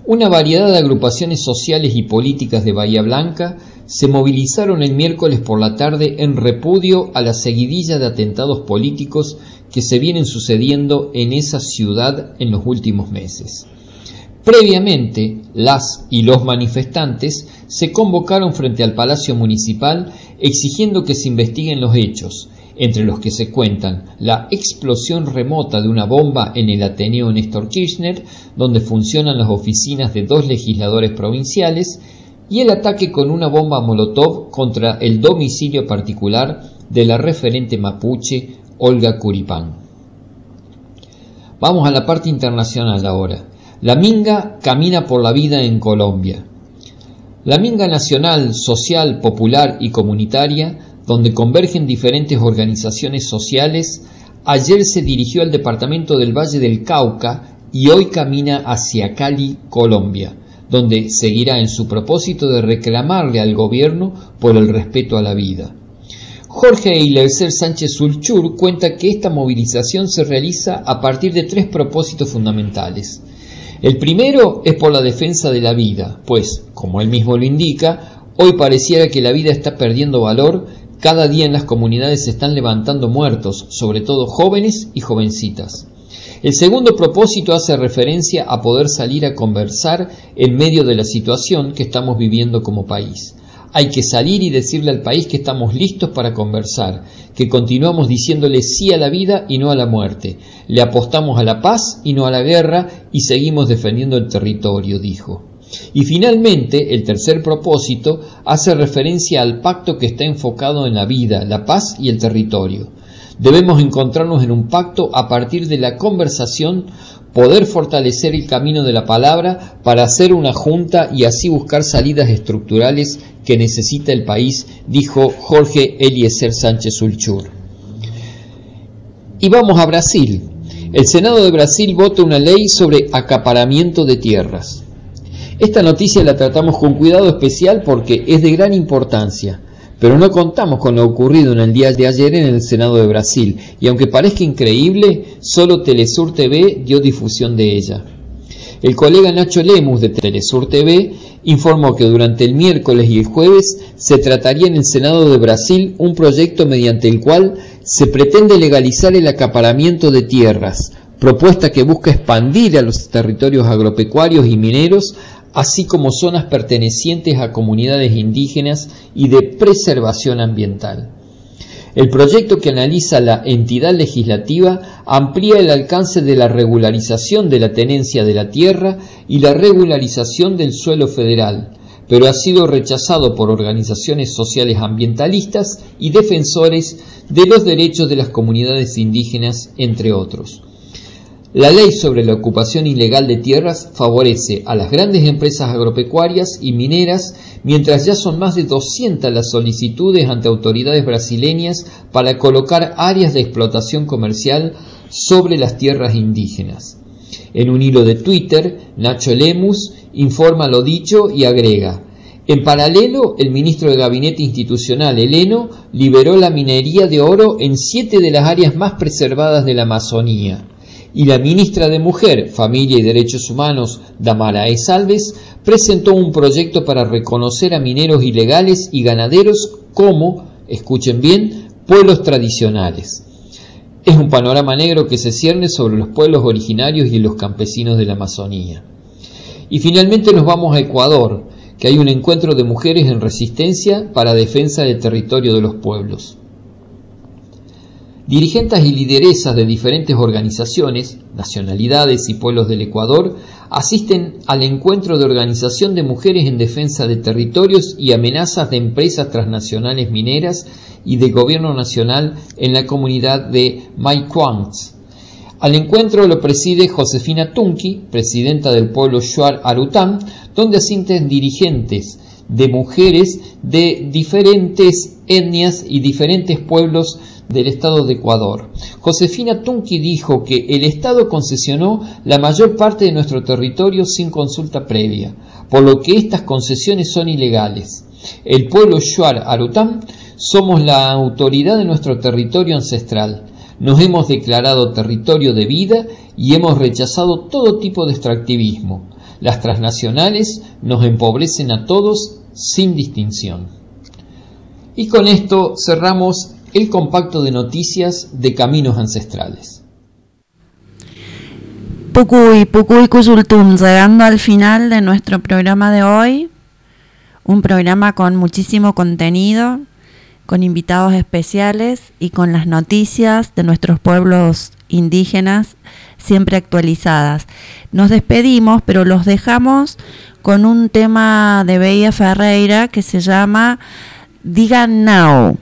Una variedad de agrupaciones sociales y políticas de Bahía Blanca se movilizaron el miércoles por la tarde en repudio a la seguidilla de atentados políticos que se vienen sucediendo en esa ciudad en los últimos meses. Previamente, las y los manifestantes se convocaron frente al Palacio Municipal exigiendo que se investiguen los hechos entre los que se cuentan la explosión remota de una bomba en el Ateneo Néstor Kirchner, donde funcionan las oficinas de dos legisladores provinciales, y el ataque con una bomba Molotov contra el domicilio particular de la referente mapuche Olga Curipán. Vamos a la parte internacional ahora. La Minga camina por la vida en Colombia. La Minga nacional, social, popular y comunitaria donde convergen diferentes organizaciones sociales, ayer se dirigió al departamento del Valle del Cauca y hoy camina hacia Cali, Colombia, donde seguirá en su propósito de reclamarle al gobierno por el respeto a la vida. Jorge Eilercer Sánchez Sulchur cuenta que esta movilización se realiza a partir de tres propósitos fundamentales. El primero es por la defensa de la vida, pues, como él mismo lo indica, hoy pareciera que la vida está perdiendo valor, cada día en las comunidades se están levantando muertos, sobre todo jóvenes y jovencitas. El segundo propósito hace referencia a poder salir a conversar en medio de la situación que estamos viviendo como país. Hay que salir y decirle al país que estamos listos para conversar, que continuamos diciéndole sí a la vida y no a la muerte, le apostamos a la paz y no a la guerra y seguimos defendiendo el territorio, dijo. Y finalmente, el tercer propósito hace referencia al pacto que está enfocado en la vida, la paz y el territorio. Debemos encontrarnos en un pacto a partir de la conversación poder fortalecer el camino de la palabra para hacer una junta y así buscar salidas estructurales que necesita el país, dijo Jorge Eliezer Sánchez Ulchur. Y vamos a Brasil. El Senado de Brasil vota una ley sobre acaparamiento de tierras. Esta noticia la tratamos con cuidado especial porque es de gran importancia. Pero no contamos con lo ocurrido en el día de ayer en el Senado de Brasil, y aunque parezca increíble, solo Telesur TV dio difusión de ella. El colega Nacho Lemus de Telesur TV informó que durante el miércoles y el jueves se trataría en el Senado de Brasil un proyecto mediante el cual se pretende legalizar el acaparamiento de tierras, propuesta que busca expandir a los territorios agropecuarios y mineros así como zonas pertenecientes a comunidades indígenas y de preservación ambiental. El proyecto que analiza la entidad legislativa amplía el alcance de la regularización de la tenencia de la tierra y la regularización del suelo federal, pero ha sido rechazado por organizaciones sociales ambientalistas y defensores de los derechos de las comunidades indígenas, entre otros. La ley sobre la ocupación ilegal de tierras favorece a las grandes empresas agropecuarias y mineras, mientras ya son más de 200 las solicitudes ante autoridades brasileñas para colocar áreas de explotación comercial sobre las tierras indígenas. En un hilo de Twitter, Nacho Lemus informa lo dicho y agrega, en paralelo, el ministro de Gabinete Institucional, Heleno, liberó la minería de oro en siete de las áreas más preservadas de la Amazonía y la ministra de Mujer, Familia y Derechos Humanos, Damara E. Salves, presentó un proyecto para reconocer a mineros ilegales y ganaderos como, escuchen bien, pueblos tradicionales. Es un panorama negro que se cierne sobre los pueblos originarios y los campesinos de la Amazonía. Y finalmente nos vamos a Ecuador, que hay un encuentro de mujeres en resistencia para defensa del territorio de los pueblos. Dirigentes y lideresas de diferentes organizaciones, nacionalidades y pueblos del Ecuador asisten al encuentro de organización de mujeres en defensa de territorios y amenazas de empresas transnacionales mineras y de gobierno nacional en la comunidad de Maiquans. Al encuentro lo preside Josefina Tunki, presidenta del pueblo Shuar Arután, donde asisten dirigentes de mujeres de diferentes etnias y diferentes pueblos del Estado de Ecuador. Josefina Tunki dijo que el Estado concesionó la mayor parte de nuestro territorio sin consulta previa, por lo que estas concesiones son ilegales. El pueblo Shuar Arután somos la autoridad de nuestro territorio ancestral. Nos hemos declarado territorio de vida y hemos rechazado todo tipo de extractivismo. Las transnacionales nos empobrecen a todos sin distinción. Y con esto cerramos el compacto de noticias de caminos ancestrales. Pucuy, Pucuy Cusultum, llegando al final de nuestro programa de hoy, un programa con muchísimo contenido, con invitados especiales y con las noticias de nuestros pueblos indígenas siempre actualizadas. Nos despedimos, pero los dejamos con un tema de Bella Ferreira que se llama Diga Now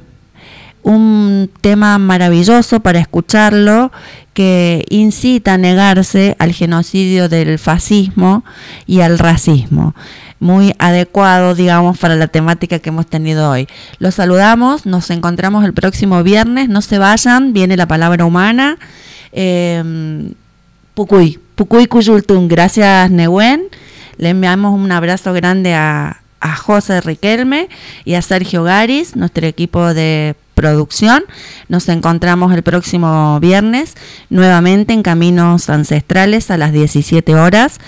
un tema maravilloso para escucharlo que incita a negarse al genocidio del fascismo y al racismo. Muy adecuado, digamos, para la temática que hemos tenido hoy. Los saludamos, nos encontramos el próximo viernes, no se vayan, viene la palabra humana. Eh, Pucuy, Pucuy Cuyultun, gracias Nehuen. Le enviamos un abrazo grande a, a José Riquelme y a Sergio Garis, nuestro equipo de producción. Nos encontramos el próximo viernes nuevamente en Caminos Ancestrales a las 17 horas,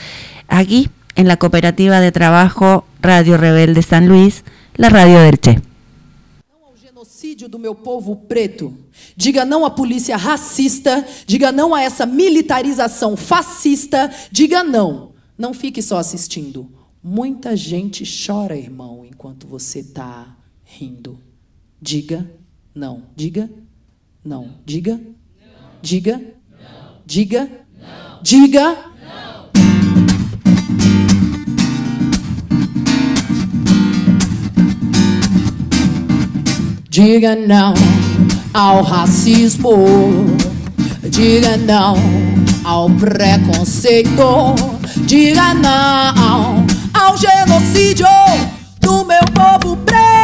aquí en la Cooperativa de Trabajo Radio Rebelde San Luis, la radio del Che. genocídio do meu povo preto. Diga não à polícia racista, diga não a essa militarização fascista, diga não. Não fique só assistindo. Muita gente chora, irmão, enquanto você está rindo. Diga não. Diga não. Diga. Diga. Diga. Diga. Diga não ao racismo. Diga não ao preconceito. Diga não ao genocídio do meu povo preto.